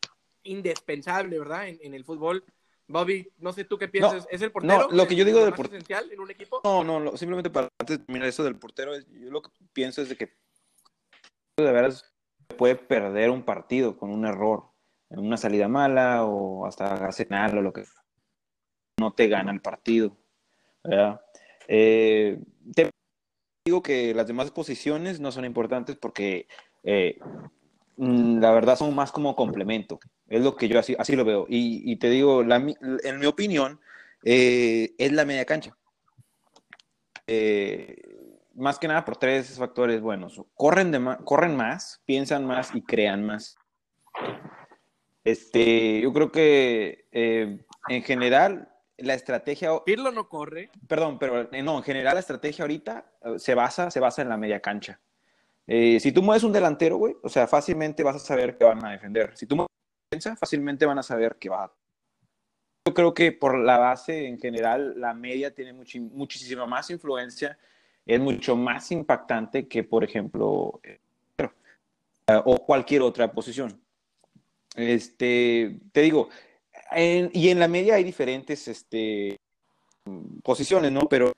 indispensable, ¿verdad? En, en el fútbol. Bobby, no sé tú qué piensas. ¿Es el portero?
no, lo que yo digo del
más
por-
esencial en un equipo?
No, no, lo- simplemente para antes de terminar eso del portero, yo lo que pienso es de que de veras puede perder un partido con un error, en una salida mala o hasta Arsenal o lo que no te gana el partido. ¿verdad? Eh, te digo que las demás posiciones no son importantes porque eh, la verdad son más como complemento. Es lo que yo así, así lo veo. Y, y te digo, la en mi opinión, eh, es la media cancha. Eh, más que nada por tres factores buenos. Corren, de corren más, piensan más y crean más. Este, yo creo que eh, en general la estrategia,
Pirlo no corre.
perdón, pero no, en general la estrategia ahorita se basa, se basa en la media cancha. Eh, si tú mueves un delantero, güey, o sea, fácilmente vas a saber que van a defender. Si tú mueves una defensa, fácilmente van a saber que va a... Yo creo que por la base en general, la media tiene muchi- muchísima más influencia, es mucho más impactante que, por ejemplo, eh, o cualquier otra posición. Este, te digo, en- y en la media hay diferentes este, posiciones, ¿no? Pero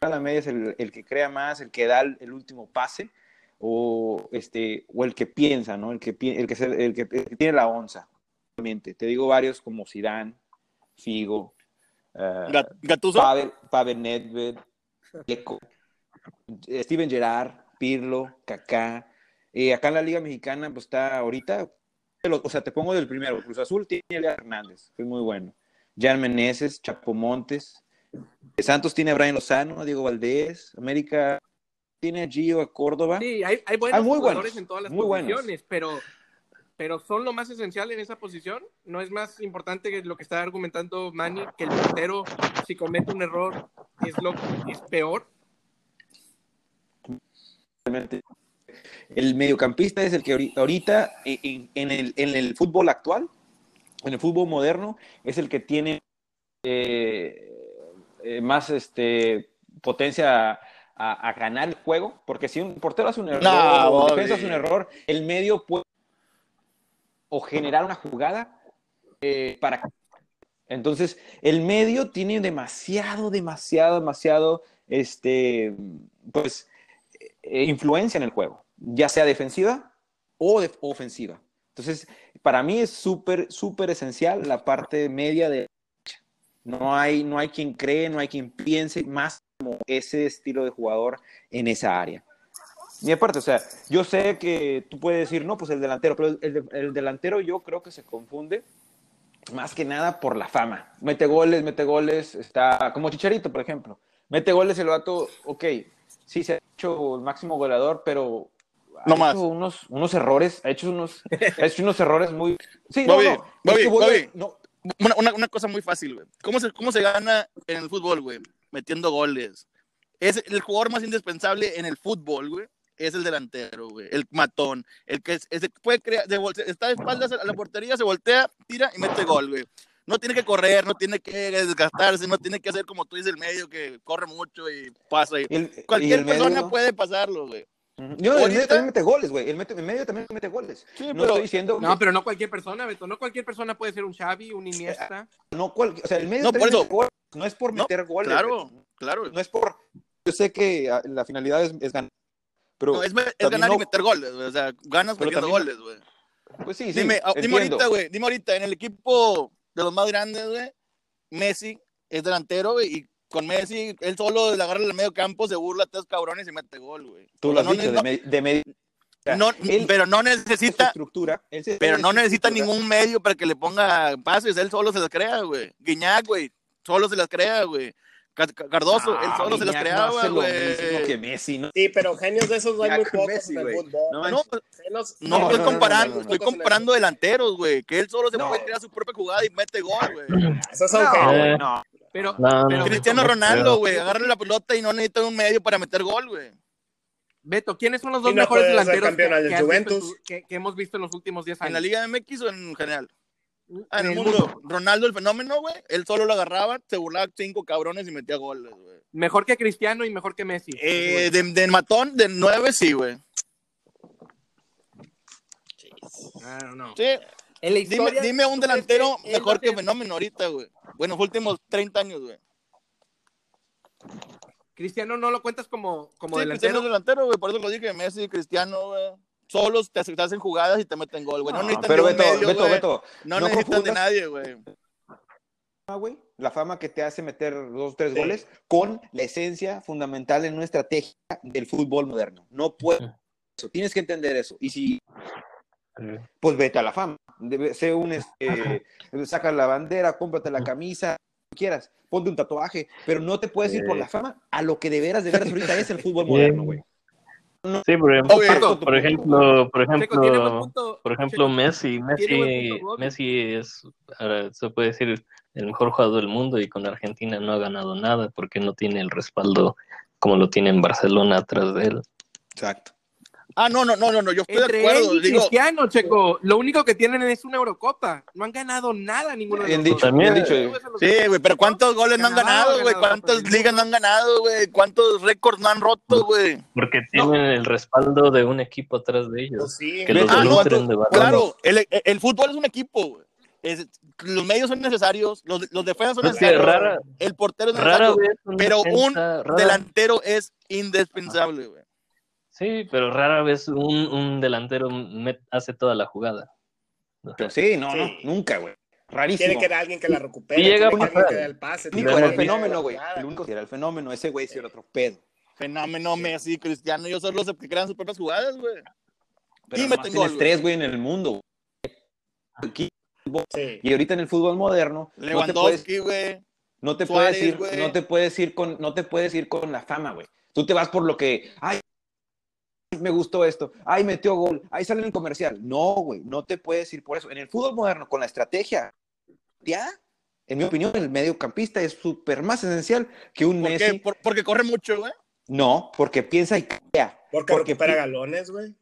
la media es el, el que crea más, el que da el, el último pase, o, este, o el que piensa, ¿no? El que, el que, se- el que, el que tiene la onza. Obviamente. Te digo varios como Zidane, Figo,
Gat- Gattuso.
Pavel, Pavel Nedved, Deco, eh, Steven Gerrard, Pirlo, Kaká. Eh, acá en la Liga Mexicana, pues está ahorita, o sea, te pongo del primero. Cruz Azul tiene a Hernández, que es muy bueno. Jan Meneses, Chapo Montes. Santos tiene a Brian Lozano, Diego Valdés. América tiene a Gio, a Córdoba.
Sí, hay, hay buenos
Ah, muy
jugadores
buenos,
en todas las
muy buenos.
posiciones, pero pero son lo más esencial en esa posición. No es más importante que lo que está argumentando Manny, que el portero, si comete un error, es, lo, es peor.
El mediocampista es el que ahorita en, en, el, en el fútbol actual, en el fútbol moderno, es el que tiene eh, eh, más este, potencia a, ganar el juego, porque si un portero hace un error, o defensa hace un error, el medio puede o generar una jugada eh, para... Entonces, el medio tiene demasiado, demasiado, demasiado, este, pues, eh, influencia en el juego, ya sea defensiva o ofensiva. Entonces, para mí es súper, súper esencial la parte media de... No hay, no hay quien cree, no hay quien piense más como ese estilo de jugador en esa área. Y aparte, o sea, yo sé que tú puedes decir, no, pues el delantero, pero el, delantero yo creo que se confunde más que nada por la fama. Mete goles, mete goles, está como Chicharito, por ejemplo. Mete goles el vato, ok, sí se ha hecho el máximo goleador, pero ha
no
hecho Unos, unos errores, ha hecho unos, ha hecho unos errores muy...
Sí, Bobby, no, Una, una, cosa muy fácil, güey. ¿Cómo se, ¿Cómo se gana en el fútbol, güey? Metiendo goles. Es el jugador más indispensable en el fútbol, güey es el delantero, güey, el matón, el que puede crear, está de espaldas a la portería, se voltea, tira y mete gol, güey. No tiene que correr, no tiene que desgastarse, no tiene que hacer como tú dices el medio que corre mucho y pasa. Y cualquier persona puede pasarlo, güey.
Yo, el medio también mete goles, güey. El, medio también mete goles. no pero, estoy diciendo.
No, pero no cualquier persona, Beto. No cualquier persona puede ser un Xavi, un Iniesta.
No, cual, o sea, el medio no, por eso, goles. No es por meter goles.
Claro, claro.
No es por. Yo sé que ah, la finalidad es, es ganar
pero es, ganar y meter goles, O sea, ganas metiendo goles, güey.
Pues sí, sí.
Dime, ah, dime ahorita, güey. Dime ahorita, en el equipo de los más grandes, güey, Messi es delantero, güey, y con Messi, él solo le agarra el medio campo, se burla a tres cabrones y mete gol, güey.
Tú lo has dicho, de, medio.
No, pero no necesita
estructura,
pero no necesita ningún medio para que le ponga pases, él solo se las crea, güey. Guiñac, güey, solo se las crea, güey. Cardoso, él solo se los creaba, güey.
que Messi, ¿no? Sí, pero genios de esos no hay muy pocos en el fútbol.
No, no, no, estoy comparando, estoy comparando delanteros, güey, que él solo se puede crear su propia jugada y mete gol, güey.
Esos son genios.
No, pero, pero Cristiano Ronaldo, güey, agarra la pelota y no necesita un medio para meter gol, güey.
Beto, ¿quiénes son los dos mejores delanteros que, que, hemos visto en los últimos 10 años?
¿En la Liga MX o en general? Ah, en el mundo. Ronaldo, el fenómeno, güey. Él solo lo agarraba, se burlaba cinco cabrones y metía goles, güey.
Mejor que Cristiano y mejor que Messi.
Eh, de, matón, de nueve, sí, güey.
No,
Sí. Dime, dime, un delantero mejor que fenómeno ahorita, güey. Bueno, los últimos 30 años, güey.
Cristiano no lo cuentas como, como
sí,
delantero.
Cristiano delantero, güey. Por eso lo dije, Messi, Cristiano, güey solos te hacen jugadas y te meten gol, güey. No, no necesitan
pero
de un
Beto,
medio,
Beto, Beto,
no, no necesitan de nadie, güey.
La fama que te hace meter dos o tres goles con la esencia fundamental en una estrategia del fútbol moderno. No puedes. Tienes que entender eso. Y si. Pues vete a la fama. Sé un. Este, saca la bandera, cómprate la camisa, quieras. Ponte un tatuaje. Pero no te puedes ir por la fama a lo que de veras, de veras ahorita es el fútbol moderno, güey.
Sí, por ejemplo, por ejemplo, por ejemplo, por ejemplo, Messi, Messi, Messi es, se puede decir, el mejor jugador del mundo y con Argentina no ha ganado nada porque no tiene el respaldo como lo tiene en Barcelona atrás de él.
Exacto.
Ah, no, no, no, no, yo estoy de acuerdo.
Él Cristiano, Checo, lo único que tienen es una Eurocopa. No han ganado nada ninguno de
los dicho, También, dicho.
Sí, güey, pero ¿cuántos goles no han ganado, güey? ¿Cuántas ligas no han ganado, güey? ¿Cuántos récords no han roto, güey?
Porque tienen el respaldo de un equipo atrás de ellos. Pues
sí. Que los ah, no, de Claro, el, el, fútbol es un equipo, güey. los medios son necesarios, los, los defensas son necesarios, rara, el portero es necesario, pero un delantero es indispensable, güey.
Sí, pero rara vez un, un delantero hace toda la jugada.
Pero sí, no, no, nunca, güey. Rarísimo.
Tiene que haber alguien que la recupere.
Y llega
tiene
que
que el pase.
Único era el fenómeno, güey. El único que era el fenómeno. Ese güey sí era otro pedo.
Fenómeno, Messi, Cristiano. Ellos son los que crean sus propias jugadas, güey.
Pero y meten tienes tres, güey, en el mundo. Sí. Y ahorita en el fútbol moderno.
Lewandowski, güey.
No te puedes ir, no te puedes ir con, no te puedes ir con la fama, güey. Tú te vas por lo que, ay, me gustó esto, ay, metió gol, ahí sale en el comercial. No, güey, no te puedes ir por eso. En el fútbol moderno, con la estrategia, ya, en mi opinión, el mediocampista es súper más esencial que un
¿Por
Messi.
qué? Por- porque corre mucho, güey.
No, porque piensa y crea.
Porque,
Porque
recupera
pi-
galones, güey.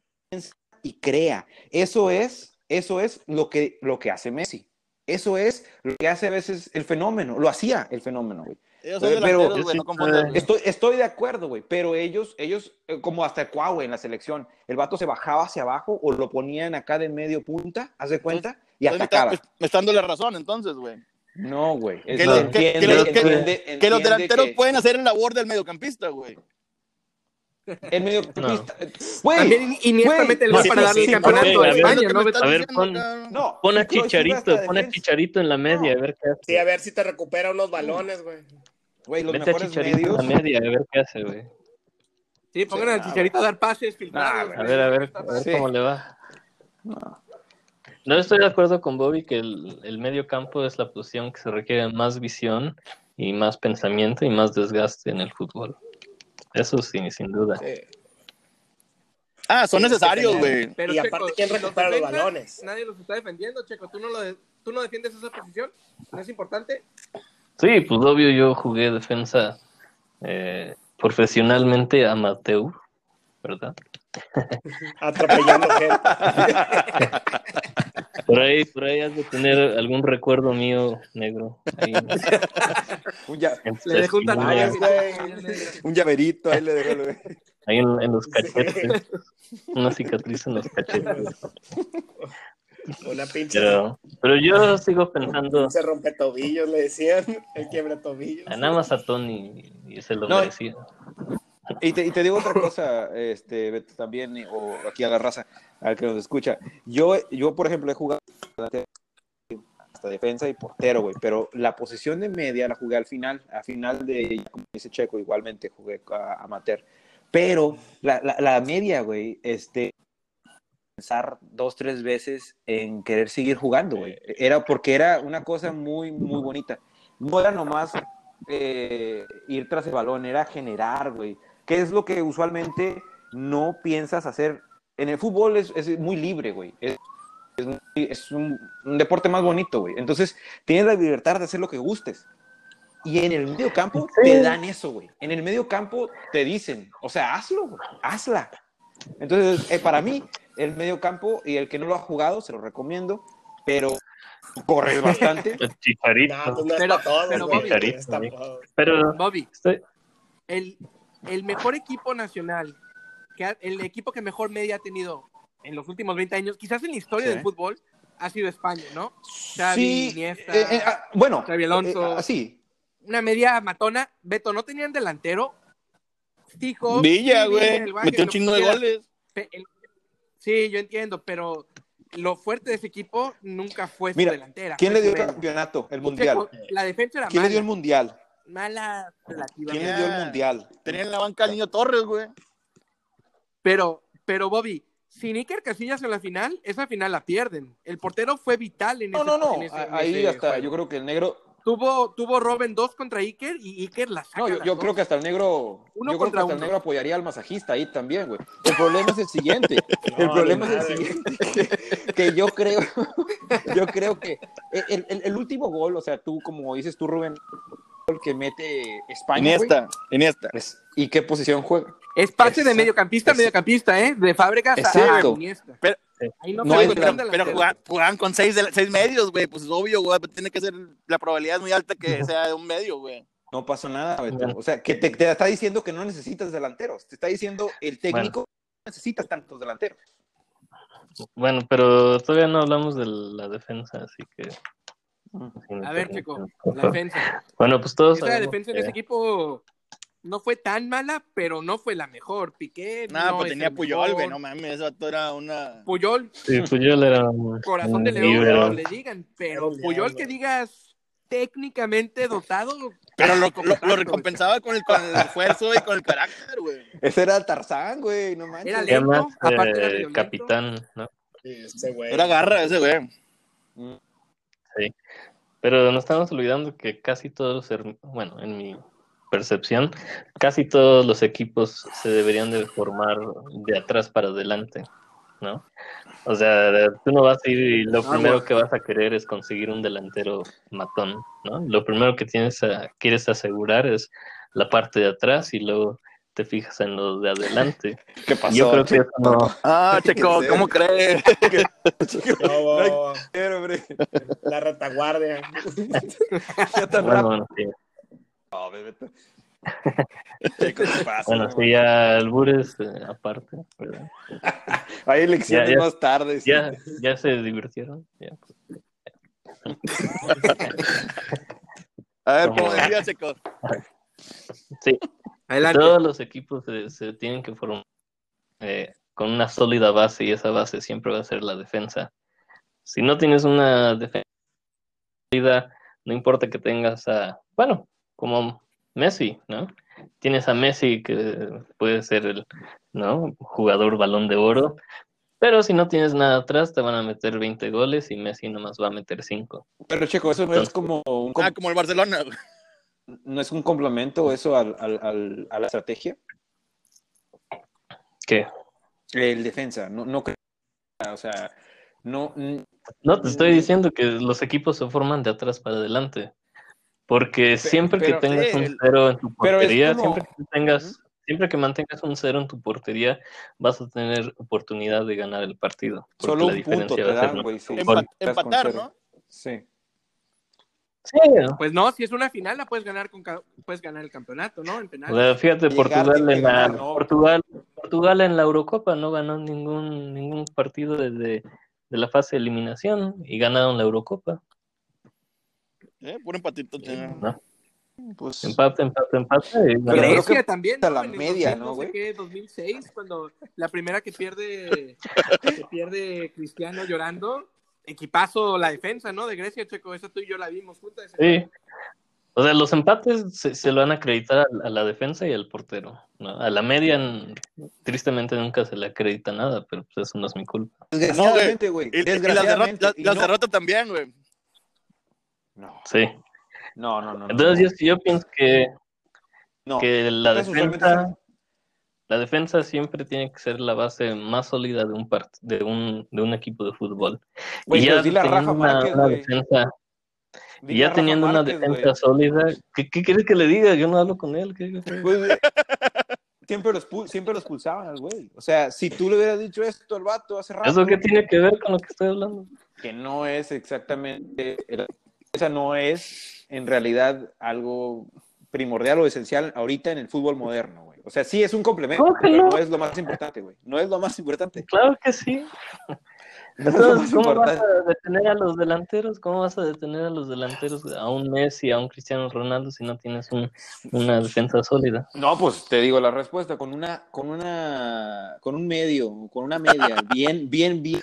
y crea. Eso es, eso es lo que, lo que hace Messi. Eso es lo que hace a veces el fenómeno. Lo hacía el fenómeno, güey.
Ellos son
Pero-
delanteros,
yo
güey, no
sí-
confundas. güey.
Estoy, estoy de acuerdo, güey, pero ellos, ellos, eh, como hasta Cuau en la selección, el vato se bajaba hacia abajo o lo ponían acá de medio punta, haz de cuenta, y
Entonces, me está-
atacaba.
me, está dando la razón, entonces, güey.
No, güey.
Que, los- que-
entiende-
que los- que-
entiende-
que los
entiende
delanteros
que
pueden hacer la labor del mediocampista, güey.
El mediocampista. Güey,
Iniesta
güey,
mete el gol para darle
sí,
el campeonato a
ver, pon-
no.
Pon a Chicharito, pon a. Chicharito en la media, a ver qué hace.
Sí, a ver si te recupera unos balones, güey.
Güey, los
a
mejores medios.
la media, a ver qué hace, güey.
Sí, pongan al Chicharito a dar pases, filtrados.
Nah,
A ver, a ver, a ver
Sí.
cómo le va.
No.
No estoy de acuerdo con Bobby que el, el medio campo es la posición que se requiere más visión y más pensamiento y más desgaste en el fútbol. Eso sí, sin duda.
Sí.
Ah, son
Sí,
necesarios, güey.
Pero,
Y aparte, ¿quién
los
recupera los balones?
Nadie los está defendiendo, Checo. ¿Tú no, lo de- ¿Tú no defiendes esa posición? ¿No es importante?
Sí, pues obvio yo jugué defensa eh, profesionalmente amateur, ¿verdad?
Atropellando gente.
Por ahí, por ahí has de tener algún recuerdo mío negro. Ahí,
Un, ya-
Le dejó un
Vaya,
tatuaje.
güey.
un llaverito, ahí le dejó. güey.
ahí en, en los cachetes. Una cicatriz en los cachetes.
Una pinche.
Pero, pero yo sigo pensando,
Se rompe tobillos, le decían. El quiebra tobillos.
a nada más a Tony y se lo
No,
merecía.
Y te, y te digo otra cosa, este, Beto, también, o aquí a la raza, al que nos escucha. Yo, yo por ejemplo, he jugado hasta defensa y portero, güey, pero la posición de media la jugué al final, al final de, como dice Checo, igualmente jugué a, amateur. Pero la, la, la media, güey, este, pensar dos, tres veces en querer seguir jugando, güey. Era porque era una cosa muy, muy bonita. No era nomás eh, ir tras el balón, era generar, güey. ¿Qué es lo que usualmente no piensas hacer? En el fútbol es, es muy libre, güey. Es, es es un, un deporte más bonito, güey. Entonces, tienes la libertad de hacer lo que gustes. Y en el medio campo te dan eso, güey. En el medio campo te dicen, o sea, hazlo, güey, hazla. Entonces, eh, para mí, el medio campo y el que no lo ha jugado, se lo recomiendo, pero corres bastante.
El Chicharito.
No, pues no es
Pero-. Bobby,
No es para todos.
Pero
Bobby,
estoy-
el, el mejor equipo nacional, que ha- el equipo que mejor media ha tenido en los últimos 20 años, quizás en la historia
Sí.
del fútbol, ha sido España, ¿no? Xavi,
Sí,
Iniesta,
eh, eh, ah, bueno,
Xavi Alonso.
eh, ah, sí,
una media matona. Beto, ¿no tenían delantero?
Villa, güey. Metió un chingo de goles.
El- Sí, yo entiendo, pero lo fuerte de ese equipo nunca fue su
Mira,
delantera.
¿quién le dio
su
el campeonato? El mundial.
La defensa era
¿Quién le dio el mundial?
Mala relativamente.
¿Quién le dio el mundial?
Tenía en la banca al niño Torres, güey.
Pero, pero Bobby, sin Iker Casillas en la final, esa final la pierden. El portero fue vital en
No,
ese
no, no.
en
Ahí
ese
hasta,
juego.
yo creo que el negro.
Tuvo, tuvo Robin dos contra Iker y Iker la saca.
No, yo, creo que hasta el negro.
Uno
yo creo que hasta el negro apoyaría al masajista ahí también, güey. El problema es el siguiente. el
No,
problema es el siguiente. Que, que yo creo. yo creo que el, el- el último gol, o sea, tú, como dices tú, Rubén, el que mete España. güey,
Iniesta, Iniesta.
es- ¿Y qué posición juega?
Es pase de mediocampista a mediocampista, ¿eh? De Fábregas a
Exacto.
Iniesta.
Pero-
Ahí no,
No.
Pero jugaban, jugaban con seis, de- seis medios, güey. Pues es obvio, güey. Tiene que ser. La probabilidad es muy alta que sea de un medio, güey.
No pasa nada, Beto.
Bueno.
O sea, que te, te está diciendo que no necesitas delanteros. Te está diciendo el técnico no necesitas tantos delanteros.
bueno, pero todavía no hablamos de la defensa, así que.
A ver, Checo, la defensa.
Bueno, pues todos
Esa defensa de
que-
ese equipo no fue tan mala, pero no fue la mejor. Piqué.
Nada,
no
pues
es
tenía Puyol, güey. No mames, vato era una.
Puyol,
Sí, Puyol era
corazón de león, como le digan. Pero Puyol que digas técnicamente dotado.
Pero lo, lo- recompensaba con el, con el esfuerzo y con el carácter, güey.
Ese era Tarzán, güey, no manches.
Era
¿Qué
lento, aparte
Eh, capitán, ¿no?
Sí, ese güey.
Era garra ese, güey.
Pero nos estamos olvidando que casi todos los, bueno, en mi percepción, casi todos los equipos se deberían de formar de atrás para adelante, ¿no? O sea, tú no vas a ir y lo
Ah,
primero
bueno.
que vas a querer es conseguir un delantero matón, ¿no? Lo primero que tienes a- quieres asegurar es la parte de atrás y luego te fijas en los de adelante.
¿Qué pasó?
Yo creo que eso no,
Ah, Checo,
Sí.
¿cómo crees?
No,
No
no, la retaguardia.
Ya tan rápido.
bueno, sí.
No.
Bueno, sí, ya albures eh, aparte, ¿verdad?
Hay elecciones
Ya, ya.
más tarde. sí.
Ya, ya se divirtieron. Ya.
A ver,
Como-
como decía Checo.
Sí,
Adelante.
todos los equipos se, se tienen que formar eh, con una sólida base y esa base siempre va a ser la defensa. Si no tienes una defensa sólida, no importa que tengas a, bueno, como Messi, ¿no? Tienes a Messi que puede ser el, ¿no? Jugador balón de oro, pero si no tienes nada atrás te van a meter 20 goles y Messi nomás va a meter 5.
Pero Checo, eso no es como un,
Ah, como el Barcelona.
no es un complemento eso al, al- al- a la estrategia.
¿Qué?
El defensa, no, no creo. O sea, no.
No, te estoy diciendo que los equipos se forman de atrás para adelante. Porque siempre
pero-
que tengas un cero en tu portería,
como-
siempre que tengas, siempre que mantengas un cero en tu portería, vas a tener oportunidad de ganar el partido. porque
Solo
la
un punto
diferencia
te
va a ser
dan, güey. sí.
Empatar. ¿no?
Sí.
Sí,
Pues no, si es una final, la puedes ganar con ca- puedes ganar el campeonato, ¿no? En
o
penales.
sea, fíjate,
Llegar
Portugal en la. Portugal, Portugal en la Eurocopa no ganó ningún ningún partido desde de la fase de eliminación y ganaron la Eurocopa.
Eh, Puro empatito.
¿no?
Pues,
Empate, empate, empate. y
Pero
ganaron.
creo
Grecia
que
también,
a
¿no?
la media,
2000,
¿no,
no sé
güey?
qué, 2006, cuando la primera que pierde, que pierde Cristiano llorando, equipazo la defensa, ¿no? De Grecia, Checo, esa tú y yo la vimos juntas.
Sí. O sea, los empates se, se lo van a acreditar a, a la defensa y al portero. ¿no? A la media, tristemente, nunca se le acredita nada, pero pues eso no es mi culpa.
desgraciadamente, güey.
Y, y las,
Desgraciadamente.
derrotas,
y
las
no-
derrotas también, güey.
No,
Sí.
no, no. no,
Entonces, yo, yo pienso que,
no.
que la defensa, la defensa siempre tiene que ser la base más sólida de un part- de un, de un equipo de fútbol. Y ya teniendo
Rafa
una,
Márquez,
una
güey.
defensa, y
Rafa
una
Márquez,
sólida, ¿qué, ¿qué quieres que le diga? Yo no hablo con él. ¿qué- qué-
Pues, siempre los, siempre los pulsaban al güey. O sea, si tú le hubieras dicho esto al vato hace rato,
¿Eso qué tiene que ver con lo que estoy hablando?
que no es exactamente, esa no es en realidad algo primordial o esencial ahorita en el fútbol moderno, güey. O sea, sí es un complemento,
¿Cómo que
pero
no?
es lo más importante, güey. No es lo más importante.
Claro que sí.
No
Entonces, ¿cómo vas a detener a los delanteros? ¿Cómo vas a detener a los delanteros, a un Messi, a un Cristiano Ronaldo, si no tienes un- una defensa sólida?
No, pues te digo la respuesta con una, con una, con un medio, con una media, bien, bien, bien,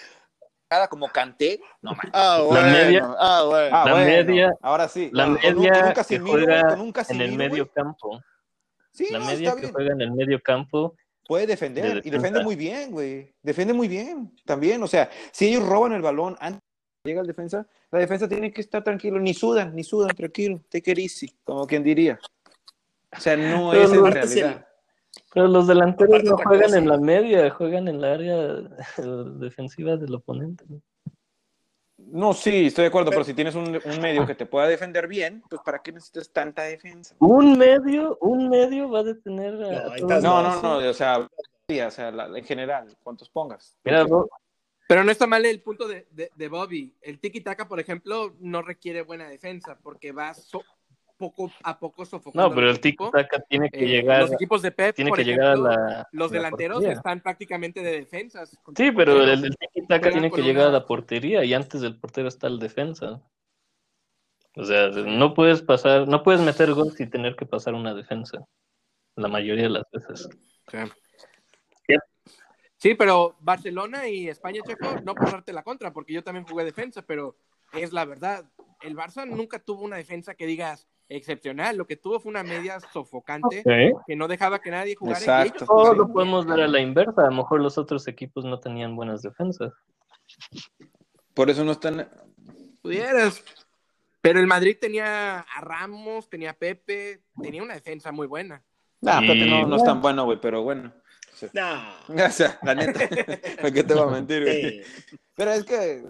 como canté, no man.
Ah,
La
bueno.
media-
ah, bueno.
Ah,
La
bueno,
media-
ahora sí.
La
Con un- con un
media que juega
con un
en el medio campo,
Sí,
la
no,
media
está
que
bien.
juega en el medio campo,
Puede
de
defender y
defensa.
defiende muy bien, güey. Defiende muy bien también. O sea, si ellos roban el balón antes de que llega el defensa, la defensa tiene que estar tranquilo. Ni sudan, ni sudan, tranquilo. Take it easy, como quien diría. O sea, no
Pero
es en
no-
realidad.
Pero los delanteros
Aparte
no juegan
cosa.
en la media, juegan en la área defensiva del oponente.
No, sí, estoy de acuerdo, pero si tienes un, un medio que te pueda defender bien, pues ¿para qué necesitas tanta defensa?
Un medio, un medio va a detener a,
No, estás
No, no, no, o sea, sí, o sea, la- en general, cuantos pongas.
Mira,
Pero no está mal el punto de, de, de Bobby. El tiki-taka, por ejemplo, no requiere buena defensa porque va so- poco a poco sofocando.
no, pero el
equipo.
tiki-taka tiene que
Eh,
llegar,
los equipos de Pep,
tiene que llegar a la
los
la
delanteros están prácticamente de defensas.
Sí, pero el, el tiki-taka
Juegan
tiene que llegar a la portería y antes del portero está el defensa. O sea, no puedes pasar, no puedes meter gol sin tener que pasar una defensa. La mayoría de las veces.
Sí, pero Barcelona y España, Checo, no por darte la contra, porque yo también jugué defensa, pero es la verdad. El Barça nunca tuvo una defensa que digas excepcional. Lo que tuvo fue una media sofocante que no dejaba que nadie jugara. y
Exacto.
ellos
O
jugaban
lo podemos ver a la inversa. A lo mejor los otros equipos no tenían buenas defensas.
Por eso no están.
Pudieras. Pero el Madrid tenía a Ramos, tenía a Pepe, tenía una defensa muy buena.
Nah,
Y
Pepe no, no es tan bueno, güey, pero bueno. Sí.
No.
O sea, la neta, ¿para qué te voy a mentir, güey?
Sí.
Pero es que.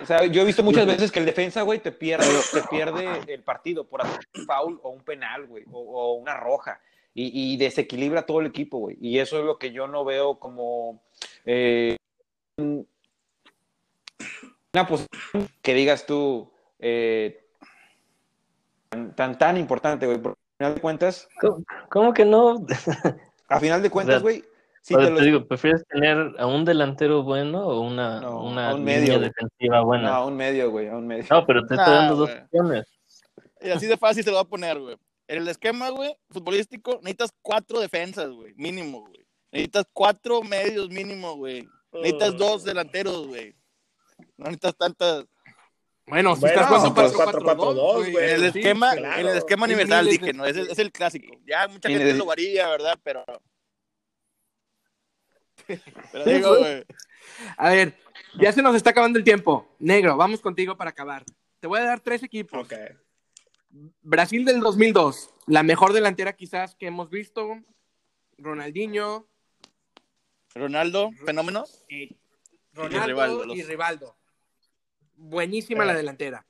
O sea, yo he visto muchas veces que el defensa, güey, te pierde, te pierde el partido por hacer un foul o un penal, güey, o, o una roja. Y, y desequilibra todo el equipo, güey. Y eso es lo que yo no veo como. eh, un- una posición que digas tú. eh, tan, tan, tan importante, güey. Porque al final de cuentas,
¿Cómo, cómo que no?
a final de cuentas, güey. Sí, te
te digo, ¿prefieres tener a un delantero bueno o una,
No,
una
un medio,
defensiva buena?
No, a
No,
un medio, güey, a un medio.
pero te
Nah,
estoy dando dos opciones.
Y así de fácil se lo voy a poner, güey. En el esquema, güey, futbolístico, necesitas cuatro defensas, güey, mínimo, güey. Necesitas cuatro medios mínimo, güey. Necesitas dos delanteros, güey. No necesitas tantas.
Bueno, si
Bueno,
estás jugando
pues
4-4-2,
4-4-2, güey.
En el
sí.
esquema,
claro.
en el esquema
Sí,
universal, dije, no, es el, es el clásico. Ya mucha gente lo varía, ¿verdad? Pero. Pero
Sí,
digo,
güey.
güey.
A ver, ya se nos está acabando el tiempo. Negro, vamos contigo para acabar. Te voy a dar tres equipos. Brasil del 2002, la mejor delantera quizás que hemos visto. Ronaldinho,
Ronaldo, fenómeno.
eh, Ronaldo
Rivaldo, los-
y Rivaldo. Buenísima
Eh.
la delantera.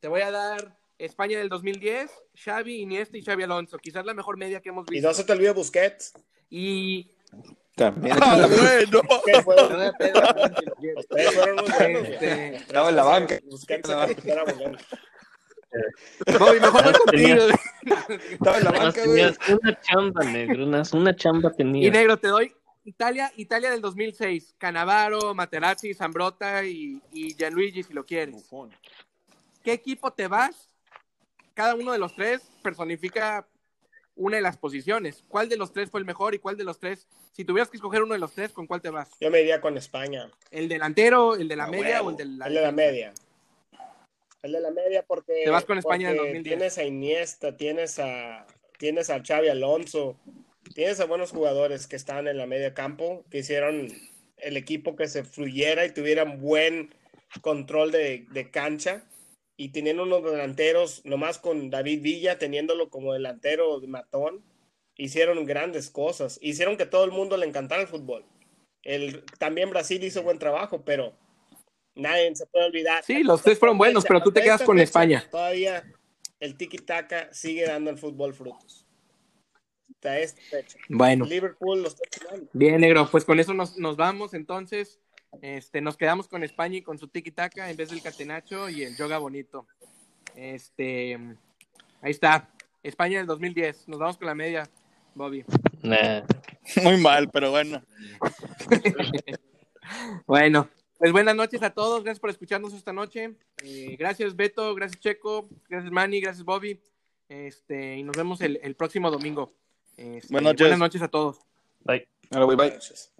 Te voy a dar España del 2010, Xavi, Iniesta y Xavi Alonso. Quizás la mejor media que hemos
Y
visto.
no se te olvide Busquets.
Y
También.
Ah, no.
Este,
Estaba en la banca.
Bobby, mejor voy contigo.
Estaba en la banca, güey.
una chamba, negro, una, una chamba tenía.
Y negro, te doy Italia, Italia del 2006. Canavaro, Materazzi, Zambrota y, y Gianluigi, si lo quieres.
Bufón.
¿Qué equipo te vas? Cada uno de los tres personifica una de las posiciones. ¿Cuál de los tres fue el mejor y cuál de los tres? Si tuvieras que escoger uno de los tres, ¿con cuál te vas?
Yo me iría con España.
¿El delantero, el de la media
huevo.
o el de la,
El de la media. El de la media porque.
Te vas con España del
porque
2010.
Tienes a Iniesta, tienes a, tienes a Xavi Alonso, tienes a buenos jugadores que están en la media campo, que hicieron el equipo que se fluyera y tuvieran buen control de, de cancha. Y teniendo unos delanteros, nomás con David Villa, teniéndolo como delantero de matón, hicieron grandes cosas. Hicieron que todo el mundo le encantara el fútbol. El, también Brasil hizo buen trabajo, pero nadie se puede olvidar.
Sí, los tres fueron buenos, pero tú te quedas con España.
Todavía el tiki-taka sigue dando el fútbol frutos. Hasta esta fecha.
Bueno,
Liverpool lo está jugando.
bien, negro. Pues con eso nos, nos vamos entonces. Este, nos quedamos con España y con su tiki-taka en vez del catenacho y el yoga bonito. Este, ahí está. España del 2010. Nos vamos con la media, Bobby.
Nah.
Muy mal, pero bueno.
Bueno, pues buenas noches a todos. Gracias por escucharnos esta noche. Eh, gracias, Beto. Gracias, Checo. Gracias, Manny. Gracias, Bobby. Este, y nos vemos el, el próximo domingo. Este,
Buenas noches.
Buenas noches a todos.
Bye.
Bye.
Entonces,